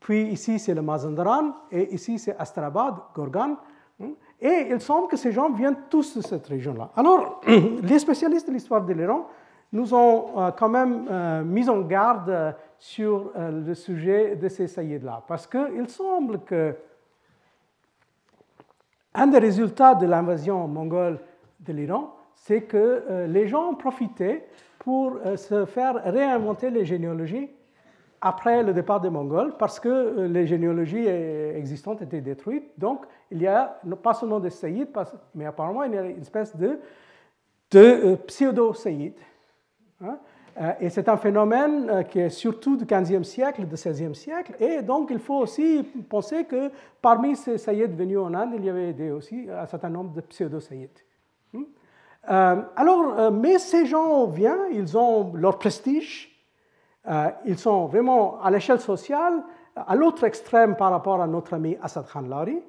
puis ici, c'est le Mazandaran, et ici, c'est Astrabad, Gorgan. Hein. Et il semble que ces gens viennent tous de cette région-là. Alors, (clears throat) les spécialistes de l'histoire de l'Iran nous ont euh, quand même euh, mis en garde sur le sujet de ces saïds-là, parce qu'il semble que un des résultats de l'invasion mongole de l'Iran, c'est que les gens profité pour se faire réinventer les généalogies après le départ des Mongols parce que euh, les généalogies existantes étaient détruites. Donc, il y a pas seulement des saïds, mais apparemment, il y a une espèce de, euh, pseudo-saïds. Hein. Euh, et c'est un phénomène qui est surtout du 15e siècle, du 16e siècle. Et donc, il faut aussi penser que parmi ces saïds venus en Inde, il y avait aussi un certain nombre de pseudo-saïds. Hein. alors, mais ces gens viennent, ils ont leur prestige, euh, ils sont vraiment à l'échelle sociale, à l'autre extrême par rapport à notre ami Assad Khan Lari.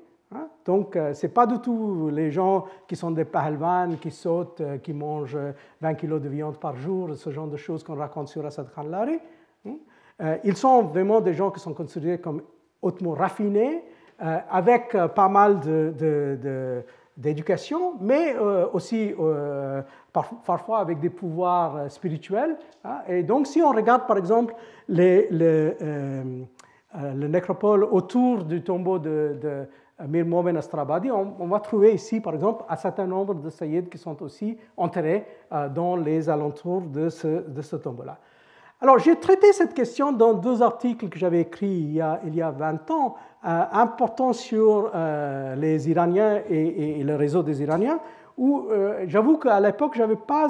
Donc, ce n'est pas du tout les gens qui sont des pahalvans, qui sautent, qui mangent 20 kilos de viande par jour, ce genre de choses qu'on raconte sur Assad Khan Lari. Hein. Ils sont vraiment des gens qui sont considérés comme hautement raffinés, avec pas mal d'éducation, mais euh, aussi euh, parfois avec des pouvoirs euh, spirituels. Hein. Et donc, si on regarde par exemple les, le nécropole autour du tombeau de Mir Momen Astrabadi, on, va trouver ici par exemple un certain nombre de saïds qui sont aussi enterrés dans les alentours de ce, de ce tombeau-là. Alors, j'ai traité cette question dans deux articles que j'avais écrits il y, a, il y a 20 ans, euh, importants sur euh, les Iraniens et, le réseau des Iraniens, où euh, j'avoue qu'à l'époque, je n'avais pas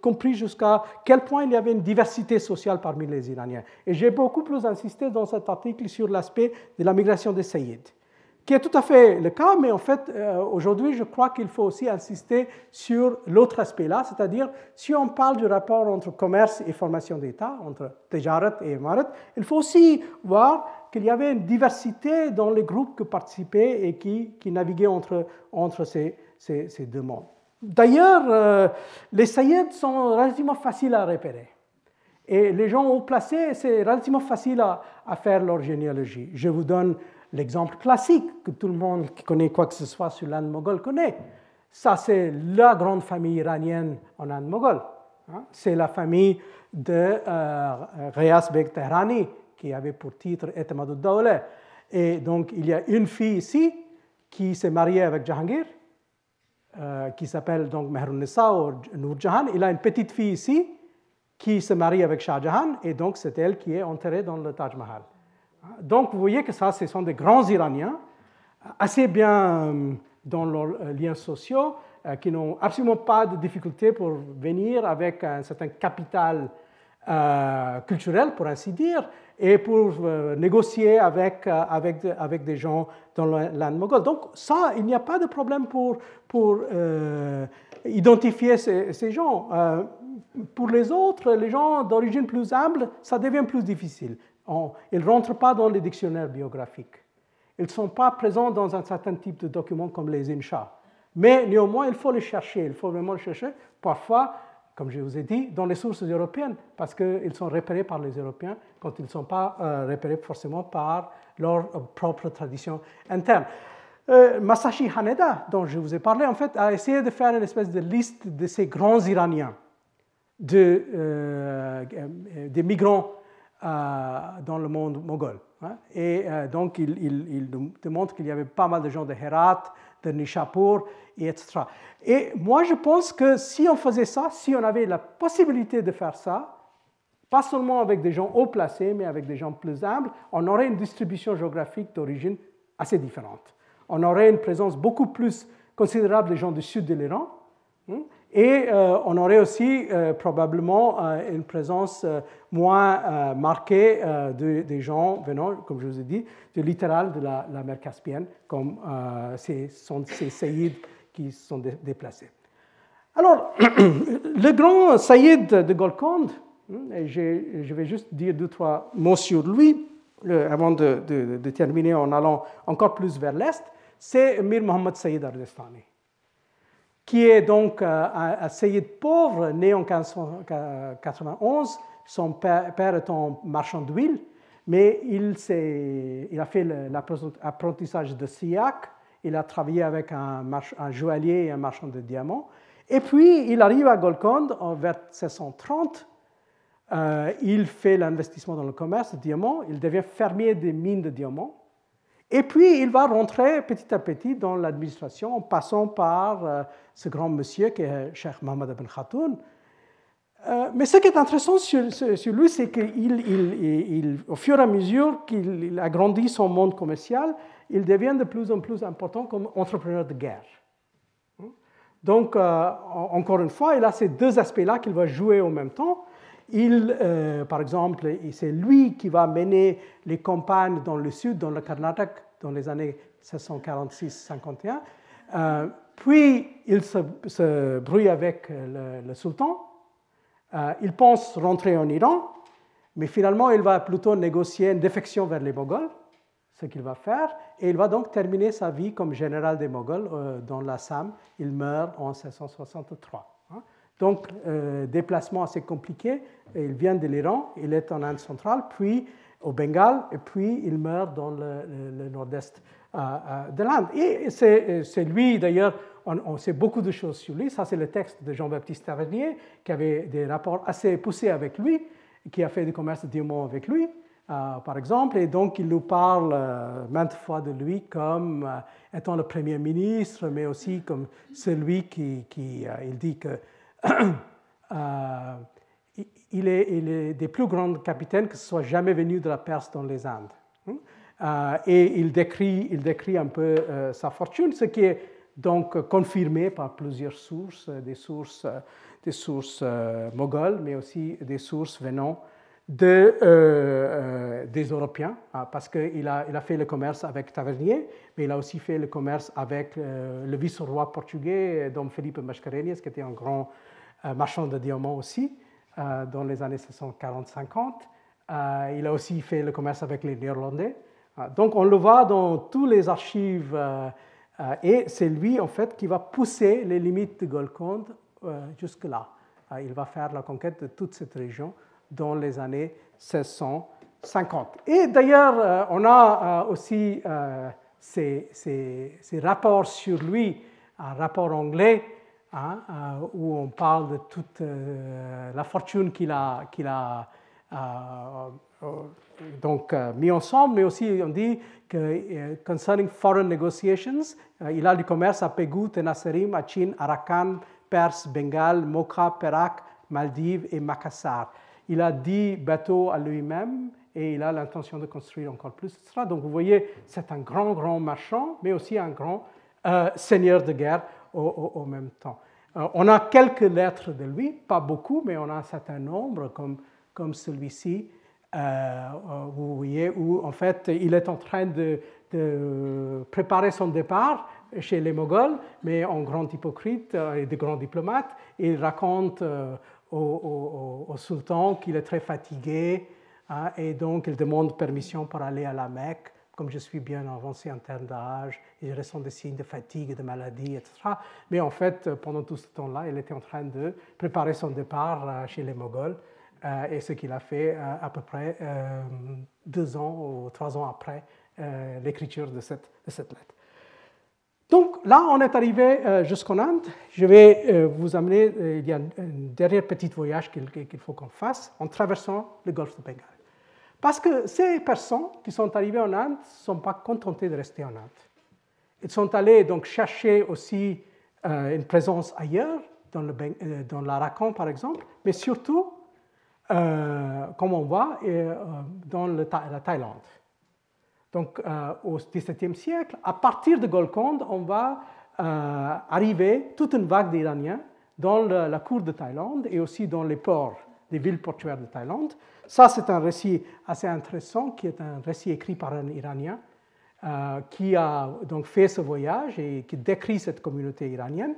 compris jusqu'à quel point il y avait une diversité sociale parmi les Iraniens. Et j'ai beaucoup plus insisté dans cet article sur l'aspect de la migration des Saïds qui est tout à fait le cas, mais en fait, euh, aujourd'hui, je crois qu'il faut aussi insister sur l'autre aspect-là, c'est-à-dire, si on parle du rapport entre commerce et formation d'État, entre Tejarat et Emarat, il faut aussi voir qu'il y avait une diversité dans les groupes qui participaient et qui, naviguaient entre, ces, deux mondes. D'ailleurs, euh, les Saïds sont relativement faciles à repérer. Et les gens haut placés, c'est relativement facile à, à faire leur généalogie. Je vous donne l'exemple classique que tout le monde qui connaît quoi que ce soit sur l'Inde moghole connaît. Ça, c'est la grande famille iranienne en Inde moghole. Hein. C'est la famille de euh, Reyas Beg Tehrani, qui avait pour titre Etemadud Dawle. Et donc, il y a une fille ici qui s'est mariée avec Jahangir, euh, qui s'appelle donc Mehrunissa ou Noor Jahan. Il a une petite fille ici qui se marie avec Shah Jahan, et donc c'est elle qui est enterrée dans le Taj Mahal. Donc vous voyez que ça, ce sont des grands Iraniens, assez bien euh, dans leurs euh, liens sociaux, euh, qui n'ont absolument pas de difficulté pour venir avec un certain capital culturel, pour ainsi dire, et pour négocier avec, avec, avec des gens dans l'Inde moghole. Donc ça, il n'y a pas de problème pour, pour identifier ces gens. pour les autres, les gens d'origine plus humble, ça devient plus difficile ils ne rentrent pas dans les dictionnaires biographiques. Ils ne sont pas présents dans un certain type de documents comme les INSHA. Mais néanmoins, il faut les chercher. Il faut vraiment les chercher. Parfois, comme je vous ai dit, dans les sources européennes, parce qu'ils sont repérés par les Européens quand ils ne sont pas euh, repérés forcément par leur euh, propre tradition interne. Euh, Masashi Haneda, dont je vous ai parlé, en fait, a essayé de faire une espèce de liste de ces grands Iraniens, de, des migrants dans le monde moghol. Hein. Et euh, donc, il, il, démontre qu'il y avait pas mal de gens de Herat, de Nishapur, et etc. Et moi, je pense que si on faisait ça, si on avait la possibilité de faire ça, pas seulement avec des gens haut placés, mais avec des gens plus humbles, on aurait une distribution géographique d'origine assez différente. On aurait une présence beaucoup plus considérable des gens du sud de l'Iran, hein, et euh, on aurait aussi euh, probablement euh, une présence moins marquée des gens venant, comme je vous ai dit, du littoral de la, mer Caspienne, comme ces, saïds qui sont déplacés. Alors, (clears throat) le grand saïd de Golconde, hein, je vais juste dire deux, trois mots sur lui avant de, de, terminer en allant encore plus vers l'est, c'est Mir Mohammad Saïd Ardestani qui est donc euh, un, saïd pauvre, né en 1591. Son père, étant marchand d'huile, mais il, a fait l'apprentissage de SIAC. Il a travaillé avec un, joaillier et un marchand de diamants. Et puis, il arrive à Golconde vers 1630. Euh, il fait l'investissement dans le commerce de diamants. Il devient fermier des mines de diamants. Et puis, il va rentrer petit à petit dans l'administration en passant par euh, ce grand monsieur qui est Cheikh Mohamed Ibn Khatoun. Euh, mais ce qui est intéressant sur, lui, c'est qu'au fur et à mesure qu'il agrandit son monde commercial, il devient de plus en plus important comme entrepreneur de guerre. Donc, euh, encore une fois, il a ces deux aspects-là qu'il va jouer en même temps. Il, euh, par exemple, c'est lui qui va mener les campagnes dans le sud, dans le Karnataka, dans les années 1646-51. Euh, puis, il se, brouille avec le, sultan. Euh, il pense rentrer en Iran, Mais finalement, il va plutôt négocier une défection vers les Moghols, ce qu'il va faire, et il va donc terminer sa vie comme général des Moghols dans l'Assam. Il meurt en 1663. Donc, euh, déplacement assez compliqué. Il vient de l'Iran, il est en Inde centrale, puis au Bengale, et puis il meurt dans le, nord-est euh, de l'Inde. Et c'est lui, d'ailleurs, on, sait beaucoup de choses sur lui. Ça, c'est le texte de Jean-Baptiste Tavernier, qui avait des rapports assez poussés avec lui, qui a fait du commerce de diamants avec lui. Euh, par exemple, et donc il nous parle euh, maintes fois de lui comme euh, étant le Premier ministre, mais aussi comme celui qui, il dit que il, est, il, est, des plus grands capitaines que ce soit jamais venu de la Perse dans les Indes. Hein. et il décrit, il décrit un peu sa fortune, ce qui est donc confirmé par plusieurs sources, des sources, des sources mogholes, mais aussi des sources venant de, euh, euh, des Européens, ah, parce qu'il a, il a fait le commerce avec Tavernier, mais il a aussi fait le commerce avec euh, le vice-roi portugais, Dom Felipe Mascarenhas, qui était un grand marchand de diamants aussi, dans les années 1640-50. il a aussi fait le commerce avec les Néerlandais. Ah, donc on le voit dans tous les archives, et c'est lui, en fait, qui va pousser les limites de Golconde jusque-là. Ah, il va faire la conquête de toute cette région dans les années 1650. Et d'ailleurs, euh, on a euh, aussi euh, ces, rapports sur lui, un rapport anglais, hein, où on parle de toute la fortune qu'il a, donc, mis ensemble, mais aussi on dit que concerning foreign negotiations, il a du commerce à Pégou, Tenasserim, Achin, Arakan, Perse, Bengale, Mocha, Perak, Maldives et Makassar. Il a 10 bateaux à lui-même et il a l'intention de construire encore plus, etc. Donc vous voyez, c'est un grand, grand marchand, mais aussi un grand euh, seigneur de guerre au, même temps. Euh, on a quelques lettres de lui, pas beaucoup, mais on a un certain nombre, comme, comme celui-ci, euh, vous voyez, où en fait il est en train de, préparer son départ chez les Moghols, mais en grand hypocrite et de grand diplomate. Il raconte au, sultan qu'il est très fatigué hein, et donc il demande permission pour aller à la Mecque. Comme je suis bien avancé en termes d'âge, et je ressens des signes de fatigue, de maladie, etc. Mais en fait, pendant tout ce temps-là, il était en train de préparer son départ euh, chez les Moghols. Euh, et ce qu'il a fait euh, à peu près deux ans ou trois ans après l'écriture de cette lettre. Donc là, on est arrivé euh, jusqu'en Inde. Je vais euh, vous amener, euh, il y a un, dernier petit voyage qu'il faut qu'on fasse en traversant le golfe de Bengale. Parce que ces personnes qui sont arrivées en Inde ne sont pas contentées de rester en Inde. Ils sont allés donc chercher aussi une présence ailleurs, dans, le, dans l'Arakan par exemple, mais surtout, comme on voit, dans la Thaïlande. Donc euh, au XVIIe siècle, à partir de Golconde, on va euh, arriver toute une vague d'Iraniens dans la cour de Thaïlande et aussi dans les ports des villes portuaires de Thaïlande. Ça, c'est un récit assez intéressant, qui est un récit écrit par un Iranien, euh, qui a donc fait ce voyage et qui décrit cette communauté iranienne.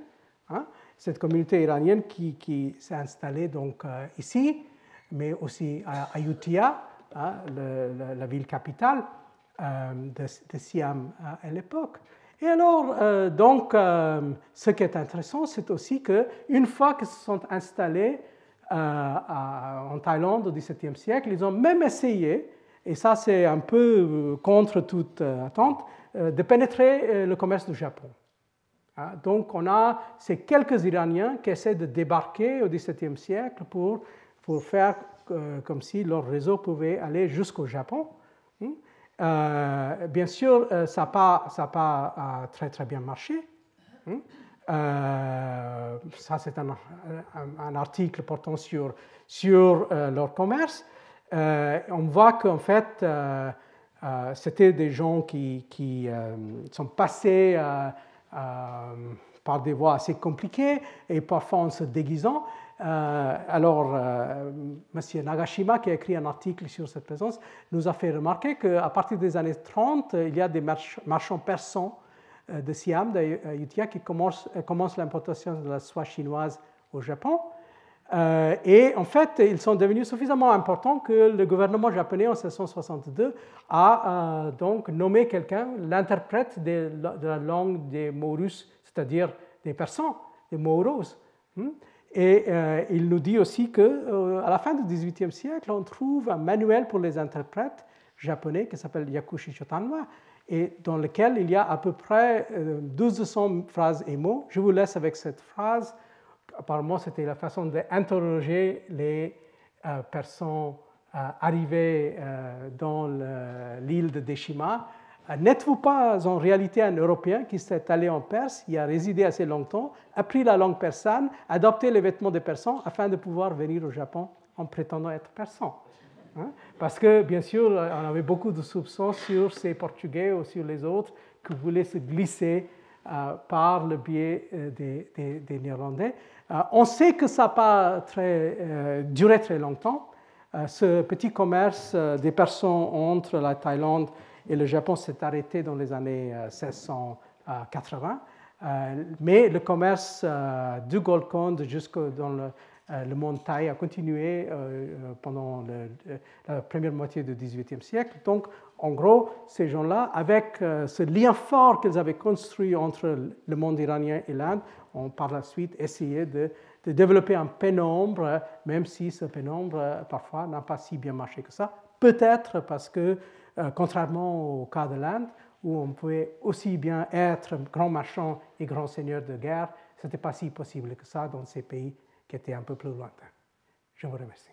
Hein. cette communauté iranienne qui, s'est installée donc ici, mais aussi à Ayutthaya, hein, la ville capitale. Euh, de, Siam à l'époque. Et alors, euh, donc, euh, ce qui est intéressant, c'est aussi qu'une fois qu'ils se sont installés en Thaïlande au XVIIe siècle, ils ont même essayé, et ça c'est un peu contre toute attente, de pénétrer le commerce du Japon. Hein, donc, on a ces quelques Iraniens qui essaient de débarquer au XVIIe siècle pour, pour faire comme si leur réseau pouvait aller jusqu'au Japon. Euh, bien sûr, euh, ça n'a pas, euh, très, bien marché. Hein. ça, c'est un, article portant sur, leur commerce. on voit qu'en fait, c'était des gens qui sont passés par des voies assez compliquées et parfois en se déguisant. Euh, alors, euh, M. Nagashima, qui a écrit un article sur cette présence, nous a fait remarquer qu'à partir des années 30, il y a des marchands persans euh, de Siam, d'Ayutthaya, qui commencent, l'importation de la soie chinoise au Japon. Et en fait, ils sont devenus suffisamment importants que le gouvernement japonais en 1662 a donc nommé quelqu'un l'interprète de, la langue des Maurus, c'est-à-dire des Persans, des Mauros. Hmm. Et euh, il nous dit aussi qu'à la fin du XVIIIe siècle, on trouve un manuel pour les interprètes japonais qui s'appelle Yakushi Shotanwa, et dans lequel il y a à peu près 1200 phrases et mots. Je vous laisse avec cette phrase apparemment, c'était la façon d'interroger les euh, personnes euh, arrivées euh, dans l'île de Deshima. N'êtes-vous pas en réalité un Européen qui s'est allé en Perse, y a résidé assez longtemps, appris la langue persane, adopté les vêtements des Persans afin de pouvoir venir au Japon en prétendant être persan hein? Parce que, bien sûr, on avait beaucoup de soupçons sur ces Portugais ou sur les autres qui voulaient se glisser par le biais des, des Néerlandais. Euh, on sait que ça n'a pas très, euh, duré très longtemps. Euh, ce petit commerce des personnes entre la Thaïlande et le Japon s'est arrêté dans les années 1680. mais le commerce du Gold Coast jusque dans le, monde Thaï a continué pendant la première moitié du XVIIIe siècle. Donc, en gros, ces gens-là, avec ce lien fort qu'ils avaient construit entre le monde iranien et l'Inde, ont par la suite essayé de, développer un pénombre, même si ce pénombre parfois n'a pas si bien marché que ça. Peut-être parce que, euh, contrairement au cas de l'Inde, où on pouvait aussi bien être grand marchand et grand seigneur de guerre, ce n'était pas si possible que ça dans ces pays qui étaient un peu plus lointains. Je vous remercie.